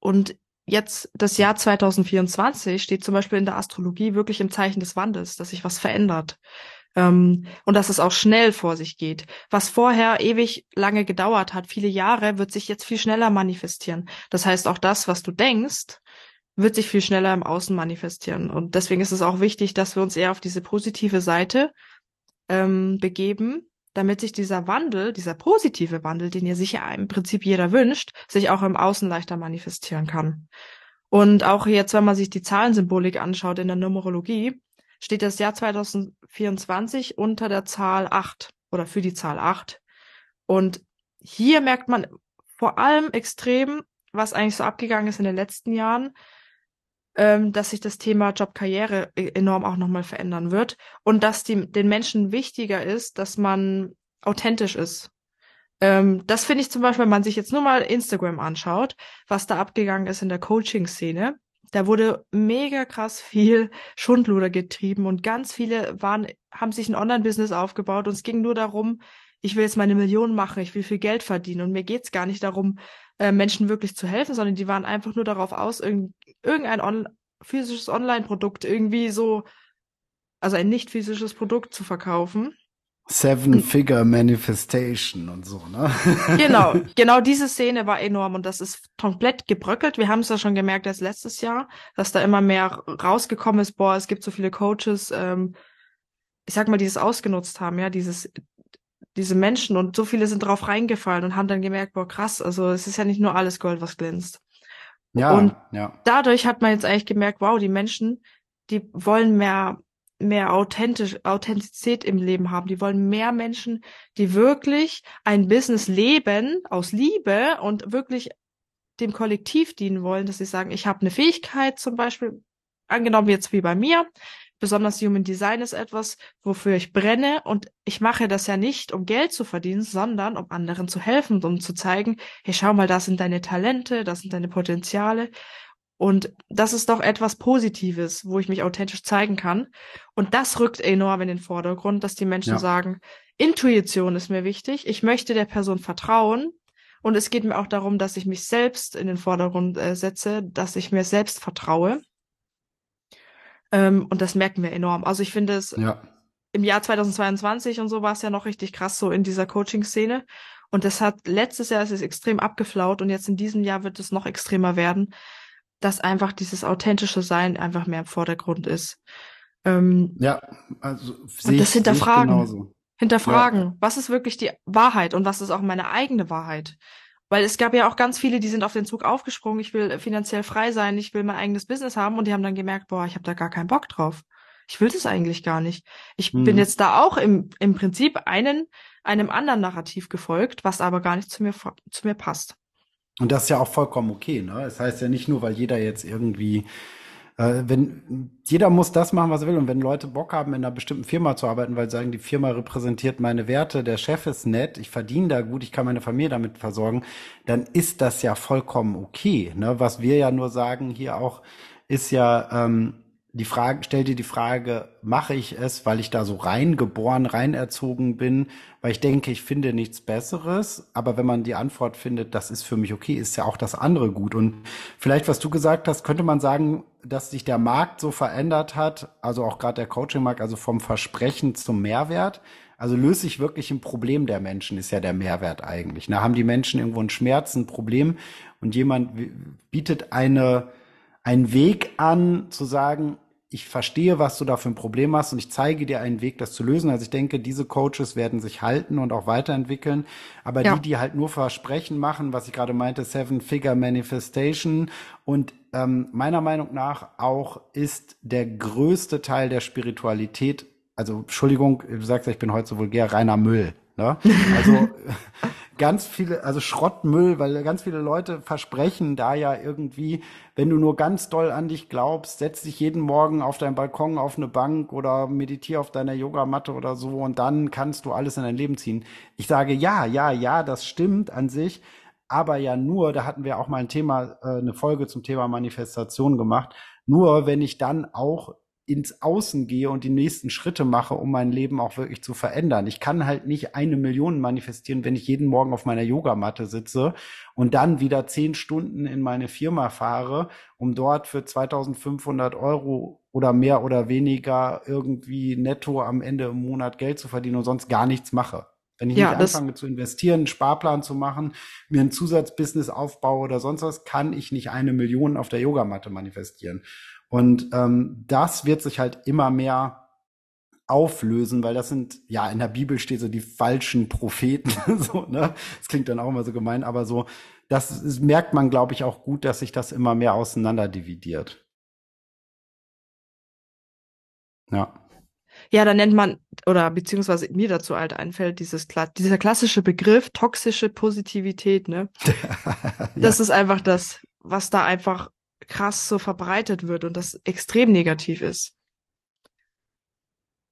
und jetzt das Jahr 2024 steht zum Beispiel in der Astrologie wirklich im Zeichen des Wandels, dass sich was verändert. Ähm, und dass es auch schnell vor sich geht. Was vorher ewig lange gedauert hat, viele Jahre, wird sich jetzt viel schneller manifestieren. Das heißt, auch das, was du denkst, wird sich viel schneller im Außen manifestieren. Und deswegen ist es auch wichtig, dass wir uns eher auf diese positive Seite ähm, begeben, damit sich dieser Wandel, dieser positive Wandel, den ja sicher im Prinzip jeder wünscht, sich auch im Außen leichter manifestieren kann. Und auch jetzt, wenn man sich die Zahlensymbolik anschaut in der Numerologie, steht das Jahr 2024 unter der Zahl 8 oder für die Zahl 8. Und hier merkt man vor allem extrem, was eigentlich so abgegangen ist in den letzten Jahren, ähm, dass sich das Thema Jobkarriere e-, enorm auch nochmal verändern wird und dass die, den Menschen wichtiger ist, dass man authentisch ist. Ähm, das finde ich zum Beispiel, wenn man sich jetzt nur mal Instagram anschaut, was da abgegangen ist in der Coaching-Szene. Da wurde mega krass viel Schundluder getrieben und ganz viele waren, haben sich ein Online-Business aufgebaut und es ging nur darum, ich will jetzt meine Millionen machen, ich will viel Geld verdienen und mir geht's gar nicht darum, äh, Menschen wirklich zu helfen, sondern die waren einfach nur darauf aus, irgend, irgendein on physisches Online-Produkt irgendwie so, also ein nicht physisches Produkt zu verkaufen. Seven-Figure Manifestation und so, ne? *laughs* genau, genau diese Szene war enorm und das ist komplett gebröckelt. Wir haben es ja schon gemerkt erst letztes Jahr, dass da immer mehr rausgekommen ist, boah, es gibt so viele Coaches, ähm, ich sag mal, die es ausgenutzt haben, ja, dieses, diese Menschen und so viele sind drauf reingefallen und haben dann gemerkt, boah, krass, also es ist ja nicht nur alles Gold, was glänzt. Ja, und ja. dadurch hat man jetzt eigentlich gemerkt, wow, die Menschen, die wollen mehr mehr authentisch, Authentizität im Leben haben. Die wollen mehr Menschen, die wirklich ein Business leben aus Liebe und wirklich dem Kollektiv dienen wollen, dass sie sagen, ich habe eine Fähigkeit zum Beispiel, angenommen jetzt wie bei mir, besonders Human Design ist etwas, wofür ich brenne und ich mache das ja nicht, um Geld zu verdienen, sondern um anderen zu helfen, um zu zeigen, hey, schau mal, das sind deine Talente, das sind deine Potenziale und das ist doch etwas Positives, wo ich mich authentisch zeigen kann. Und das rückt enorm in den Vordergrund, dass die Menschen ja. sagen, Intuition ist mir wichtig, ich möchte der Person vertrauen. Und es geht mir auch darum, dass ich mich selbst in den Vordergrund äh, setze, dass ich mir selbst vertraue. Ähm, und das merken wir enorm. Also ich finde es ja. im Jahr 2022 und so war es ja noch richtig krass so in dieser Coaching-Szene. Und das hat letztes Jahr ist es extrem abgeflaut und jetzt in diesem Jahr wird es noch extremer werden, dass einfach dieses authentische Sein einfach mehr im Vordergrund ist. Ähm, ja, also und das hinterfragen. Hinterfragen, ja. was ist wirklich die Wahrheit und was ist auch meine eigene Wahrheit? Weil es gab ja auch ganz viele, die sind auf den Zug aufgesprungen, ich will finanziell frei sein, ich will mein eigenes Business haben und die haben dann gemerkt, boah, ich habe da gar keinen Bock drauf. Ich will das eigentlich gar nicht. Ich hm. bin jetzt da auch im, im Prinzip einen, einem anderen Narrativ gefolgt, was aber gar nicht zu mir, zu mir passt. Und das ist ja auch vollkommen okay. Ne? Das heißt ja nicht nur, weil jeder jetzt irgendwie, äh, wenn jeder muss das machen, was er will. Und wenn Leute Bock haben, in einer bestimmten Firma zu arbeiten, weil sie sagen, die Firma repräsentiert meine Werte, der Chef ist nett, ich verdiene da gut, ich kann meine Familie damit versorgen, dann ist das ja vollkommen okay. Ne? Was wir ja nur sagen hier auch, ist ja, ähm, die Frage, stell dir die Frage, mache ich es, weil ich da so reingeboren, reinerzogen bin, weil ich denke, ich finde nichts Besseres. Aber wenn man die Antwort findet, das ist für mich okay, ist ja auch das andere gut. Und vielleicht, was du gesagt hast, könnte man sagen, dass sich der Markt so verändert hat, also auch gerade der Coaching-Markt, also vom Versprechen zum Mehrwert. Also löse ich wirklich ein Problem der Menschen, ist ja der Mehrwert eigentlich. Da haben die Menschen irgendwo einen Schmerz, ein Problem und jemand bietet eine, einen Weg an, zu sagen, ich verstehe, was du da für ein Problem hast und ich zeige dir einen Weg, das zu lösen. Also ich denke, diese Coaches werden sich halten und auch weiterentwickeln. Aber ja. die, die halt nur Versprechen machen, was ich gerade meinte, Seven-Figure Manifestation und ähm, meiner Meinung nach auch ist der größte Teil der Spiritualität, also Entschuldigung, du sagst ja, ich bin heute so vulgär, reiner Müll. Ne? Also *laughs* ganz viele, also Schrottmüll, weil ganz viele Leute versprechen da ja irgendwie, wenn du nur ganz doll an dich glaubst, setz dich jeden Morgen auf deinen Balkon auf eine Bank oder meditiere auf deiner Yogamatte oder so und dann kannst du alles in dein Leben ziehen. Ich sage ja, ja, ja, das stimmt an sich, aber ja nur, da hatten wir auch mal ein Thema, äh, eine Folge zum Thema Manifestation gemacht, nur wenn ich dann auch ins Außen gehe und die nächsten Schritte mache, um mein Leben auch wirklich zu verändern. Ich kann halt nicht eine Million manifestieren, wenn ich jeden Morgen auf meiner Yogamatte sitze und dann wieder zehn Stunden in meine Firma fahre, um dort für 2500 Euro oder mehr oder weniger irgendwie netto am Ende im Monat Geld zu verdienen und sonst gar nichts mache. Wenn ich ja, nicht anfange zu investieren, einen Sparplan zu machen, mir ein Zusatzbusiness aufbaue oder sonst was, kann ich nicht eine Million auf der Yogamatte manifestieren. Und ähm, das wird sich halt immer mehr auflösen, weil das sind, ja, in der Bibel steht so die falschen Propheten, *laughs* so, ne? Das klingt dann auch immer so gemein, aber so, das, das merkt man, glaube ich, auch gut, dass sich das immer mehr auseinander dividiert. Ja. Ja, da nennt man, oder beziehungsweise mir dazu halt einfällt, dieses, dieser klassische Begriff toxische Positivität, ne? *laughs* ja. Das ist einfach das, was da einfach krass so verbreitet wird und das extrem negativ ist.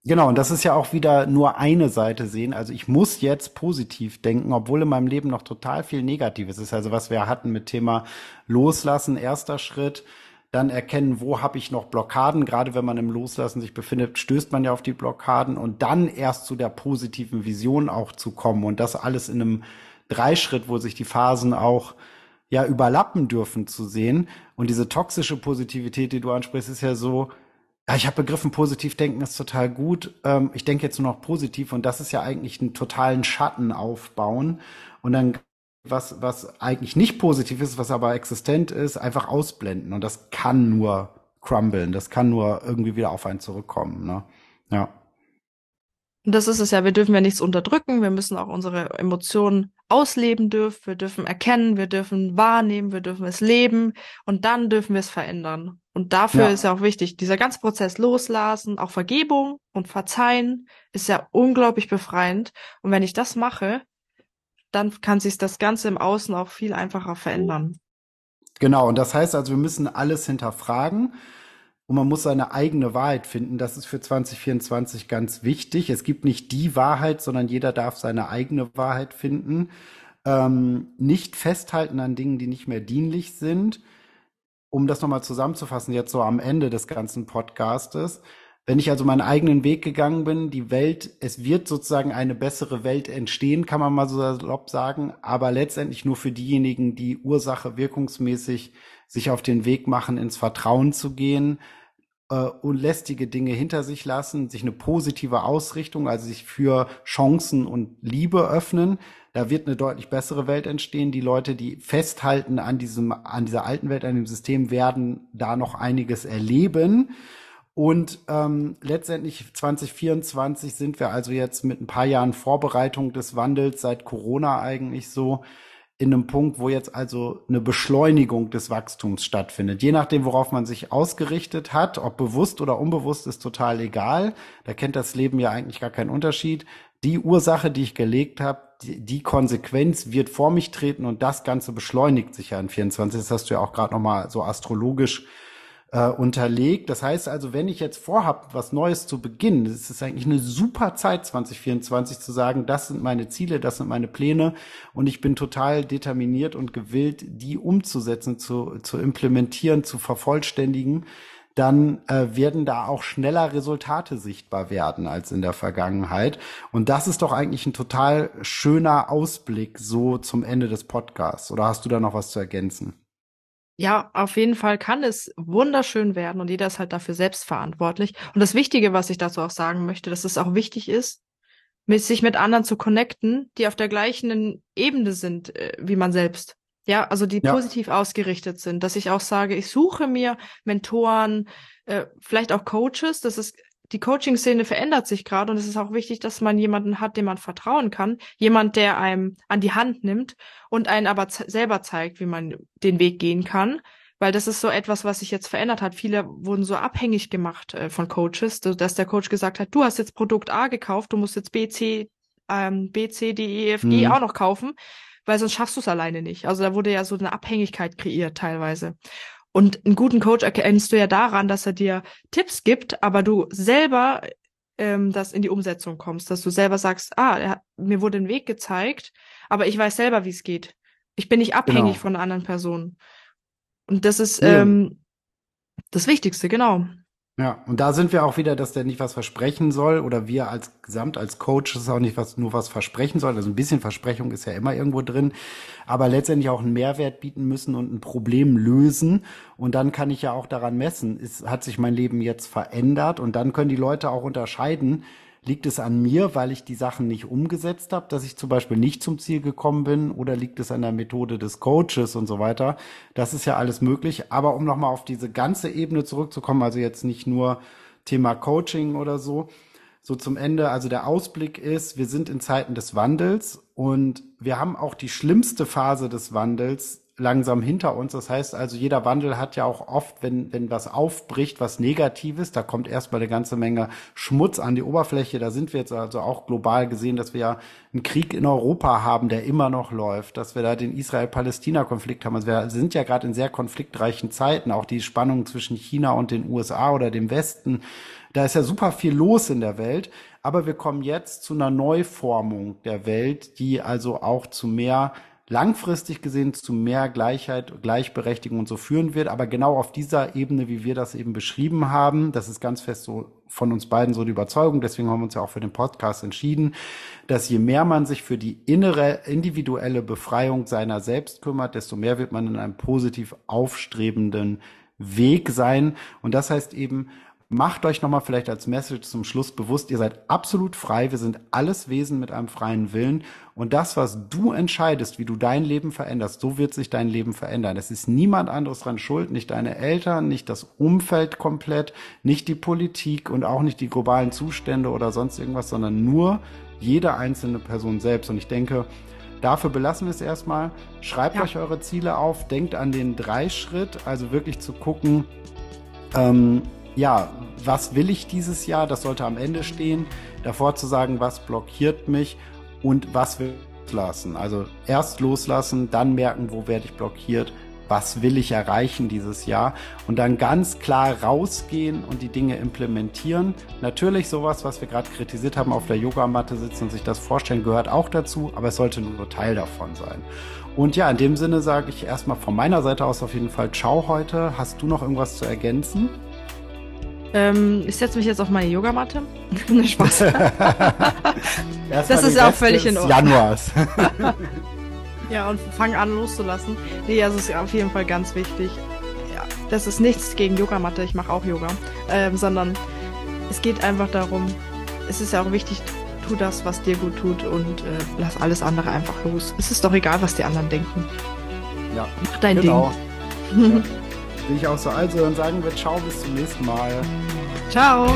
Genau, und das ist ja auch wieder nur eine Seite sehen. Also ich muss jetzt positiv denken, obwohl in meinem Leben noch total viel Negatives ist. Also was wir hatten mit Thema Loslassen, erster Schritt, dann erkennen, wo habe ich noch Blockaden. Gerade wenn man im Loslassen sich befindet, stößt man ja auf die Blockaden und dann erst zu der positiven Vision auch zu kommen und das alles in einem Dreischritt, wo sich die Phasen auch ja überlappen dürfen zu sehen. Und diese toxische Positivität, die du ansprichst, ist ja so, ja, ich habe begriffen, positiv denken ist total gut. Ähm, ich denke jetzt nur noch positiv und das ist ja eigentlich einen totalen Schatten aufbauen und dann was, was eigentlich nicht positiv ist, was aber existent ist, einfach ausblenden. Und das kann nur crumblen, das kann nur irgendwie wieder auf einen zurückkommen. Ne? Ja. Und das ist es ja, wir dürfen ja nichts unterdrücken, wir müssen auch unsere Emotionen ausleben dürfen, wir dürfen erkennen, wir dürfen wahrnehmen, wir dürfen es leben und dann dürfen wir es verändern. Und dafür ja. ist ja auch wichtig, dieser ganze Prozess loslassen, auch Vergebung und Verzeihen ist ja unglaublich befreiend. Und wenn ich das mache, dann kann sich das Ganze im Außen auch viel einfacher verändern. Genau, und das heißt also, wir müssen alles hinterfragen und man muss seine eigene Wahrheit finden. Das ist für 2024 ganz wichtig. Es gibt nicht die Wahrheit, sondern jeder darf seine eigene Wahrheit finden. Ähm, nicht festhalten an Dingen, die nicht mehr dienlich sind. Um das nochmal zusammenzufassen, jetzt so am Ende des ganzen Podcastes. Wenn ich also meinen eigenen Weg gegangen bin, die Welt, es wird sozusagen eine bessere Welt entstehen, kann man mal so salopp sagen, aber letztendlich nur für diejenigen, die Ursache wirkungsmäßig sich auf den Weg machen, ins Vertrauen zu gehen, äh, unlästige Dinge hinter sich lassen, sich eine positive Ausrichtung, also sich für Chancen und Liebe öffnen. Da wird eine deutlich bessere Welt entstehen. Die Leute, die festhalten an diesem, an dieser alten Welt, an dem System, werden da noch einiges erleben. Und ähm, letztendlich 2024 sind wir also jetzt mit ein paar Jahren Vorbereitung des Wandels seit Corona eigentlich so in einem Punkt, wo jetzt also eine Beschleunigung des Wachstums stattfindet. Je nachdem, worauf man sich ausgerichtet hat, ob bewusst oder unbewusst, ist total egal. Da kennt das Leben ja eigentlich gar keinen Unterschied. Die Ursache, die ich gelegt habe, die, die Konsequenz wird vor mich treten und das Ganze beschleunigt sich ja in 24. Das hast du ja auch gerade nochmal so astrologisch äh, unterlegt. Das heißt also, wenn ich jetzt vorhabe, was Neues zu beginnen, es ist eigentlich eine super Zeit 2024 zu sagen, das sind meine Ziele, das sind meine Pläne und ich bin total determiniert und gewillt, die umzusetzen, zu, zu implementieren, zu vervollständigen dann äh, werden da auch schneller Resultate sichtbar werden als in der Vergangenheit. Und das ist doch eigentlich ein total schöner Ausblick so zum Ende des Podcasts. Oder hast du da noch was zu ergänzen? Ja, auf jeden Fall kann es wunderschön werden und jeder ist halt dafür selbst verantwortlich. Und das Wichtige, was ich dazu auch sagen möchte, dass es auch wichtig ist, mit sich mit anderen zu connecten, die auf der gleichen Ebene sind äh, wie man selbst. Ja, also die ja. positiv ausgerichtet sind, dass ich auch sage, ich suche mir Mentoren, äh, vielleicht auch Coaches. Das ist die Coaching-Szene verändert sich gerade und es ist auch wichtig, dass man jemanden hat, dem man vertrauen kann. Jemand, der einem an die Hand nimmt und einen aber selber zeigt, wie man den Weg gehen kann. Weil das ist so etwas, was sich jetzt verändert hat. Viele wurden so abhängig gemacht äh, von Coaches, dass der Coach gesagt hat, du hast jetzt Produkt A gekauft, du musst jetzt B, C, ähm, B, C, D, E, F, G mhm. auch noch kaufen, weil sonst schaffst du es alleine nicht. Also da wurde ja so eine Abhängigkeit kreiert teilweise. Und einen guten Coach erkennst du ja daran, dass er dir Tipps gibt, aber du selber ähm, das in die Umsetzung kommst, dass du selber sagst, ah, er hat, mir wurde ein Weg gezeigt, aber ich weiß selber, wie es geht. Ich bin nicht abhängig genau. von einer anderen Person. Und das ist ja. ähm, das Wichtigste, genau. Ja, und da sind wir auch wieder, dass der nicht was versprechen soll oder wir als Gesamt, als Coaches auch nicht was, nur was versprechen sollen. Also ein bisschen Versprechung ist ja immer irgendwo drin, aber letztendlich auch einen Mehrwert bieten müssen und ein Problem lösen. Und dann kann ich ja auch daran messen, ist, hat sich mein Leben jetzt verändert und dann können die Leute auch unterscheiden, Liegt es an mir, weil ich die Sachen nicht umgesetzt habe, dass ich zum Beispiel nicht zum Ziel gekommen bin, oder liegt es an der Methode des Coaches und so weiter? Das ist ja alles möglich. Aber um nochmal auf diese ganze Ebene zurückzukommen, also jetzt nicht nur Thema Coaching oder so, so zum Ende, also der Ausblick ist, wir sind in Zeiten des Wandels und wir haben auch die schlimmste Phase des Wandels langsam hinter uns. Das heißt also, jeder Wandel hat ja auch oft, wenn, wenn was aufbricht, was Negatives, da kommt erstmal eine ganze Menge Schmutz an die Oberfläche. Da sind wir jetzt also auch global gesehen, dass wir ja einen Krieg in Europa haben, der immer noch läuft, dass wir da den Israel-Palästina-Konflikt haben. Also wir sind ja gerade in sehr konfliktreichen Zeiten, auch die Spannung zwischen China und den USA oder dem Westen. Da ist ja super viel los in der Welt. Aber wir kommen jetzt zu einer Neuformung der Welt, die also auch zu mehr langfristig gesehen zu mehr Gleichheit, Gleichberechtigung und so führen wird. Aber genau auf dieser Ebene, wie wir das eben beschrieben haben, das ist ganz fest so von uns beiden so die Überzeugung. Deswegen haben wir uns ja auch für den Podcast entschieden, dass je mehr man sich für die innere, individuelle Befreiung seiner selbst kümmert, desto mehr wird man in einem positiv aufstrebenden Weg sein. Und das heißt eben, macht euch nochmal vielleicht als Message zum Schluss bewusst, ihr seid absolut frei, wir sind alles Wesen mit einem freien Willen und das, was du entscheidest, wie du dein Leben veränderst, so wird sich dein Leben verändern. Es ist niemand anderes dran schuld, nicht deine Eltern, nicht das Umfeld komplett, nicht die Politik und auch nicht die globalen Zustände oder sonst irgendwas, sondern nur jede einzelne Person selbst und ich denke, Dafür belassen wir es erstmal. Schreibt ja. euch eure Ziele auf, denkt an den Drei-Schritt, also wirklich zu gucken, ähm, ja, was will ich dieses Jahr? Das sollte am Ende stehen. Davor zu sagen, was blockiert mich und was will ich loslassen. Also erst loslassen, dann merken, wo werde ich blockiert, was will ich erreichen dieses Jahr und dann ganz klar rausgehen und die Dinge implementieren. Natürlich sowas, was wir gerade kritisiert haben, auf der Yogamatte sitzen und sich das vorstellen, gehört auch dazu, aber es sollte nur Teil davon sein. Und ja, in dem Sinne sage ich erstmal von meiner Seite aus auf jeden Fall Ciao heute. Hast du noch irgendwas zu ergänzen? Ähm, ich setze mich jetzt auf meine Yogamatte. *laughs* ne, Spaß. *laughs* das ist auch völlig in Ordnung. Januars. *laughs* ja, und fange an loszulassen. Nee, also ist auf jeden Fall ganz wichtig. Ja, das ist nichts gegen Yogamatte, ich mache auch Yoga. Ähm, sondern es geht einfach darum, es ist ja auch wichtig, tu das, was dir gut tut und äh, lass alles andere einfach los. Es ist doch egal, was die anderen denken. Ja. Mach dein genau. Ding. Ja. Sehe ich auch so. Also, dann sagen wir Ciao, bis zum nächsten Mal. Ciao.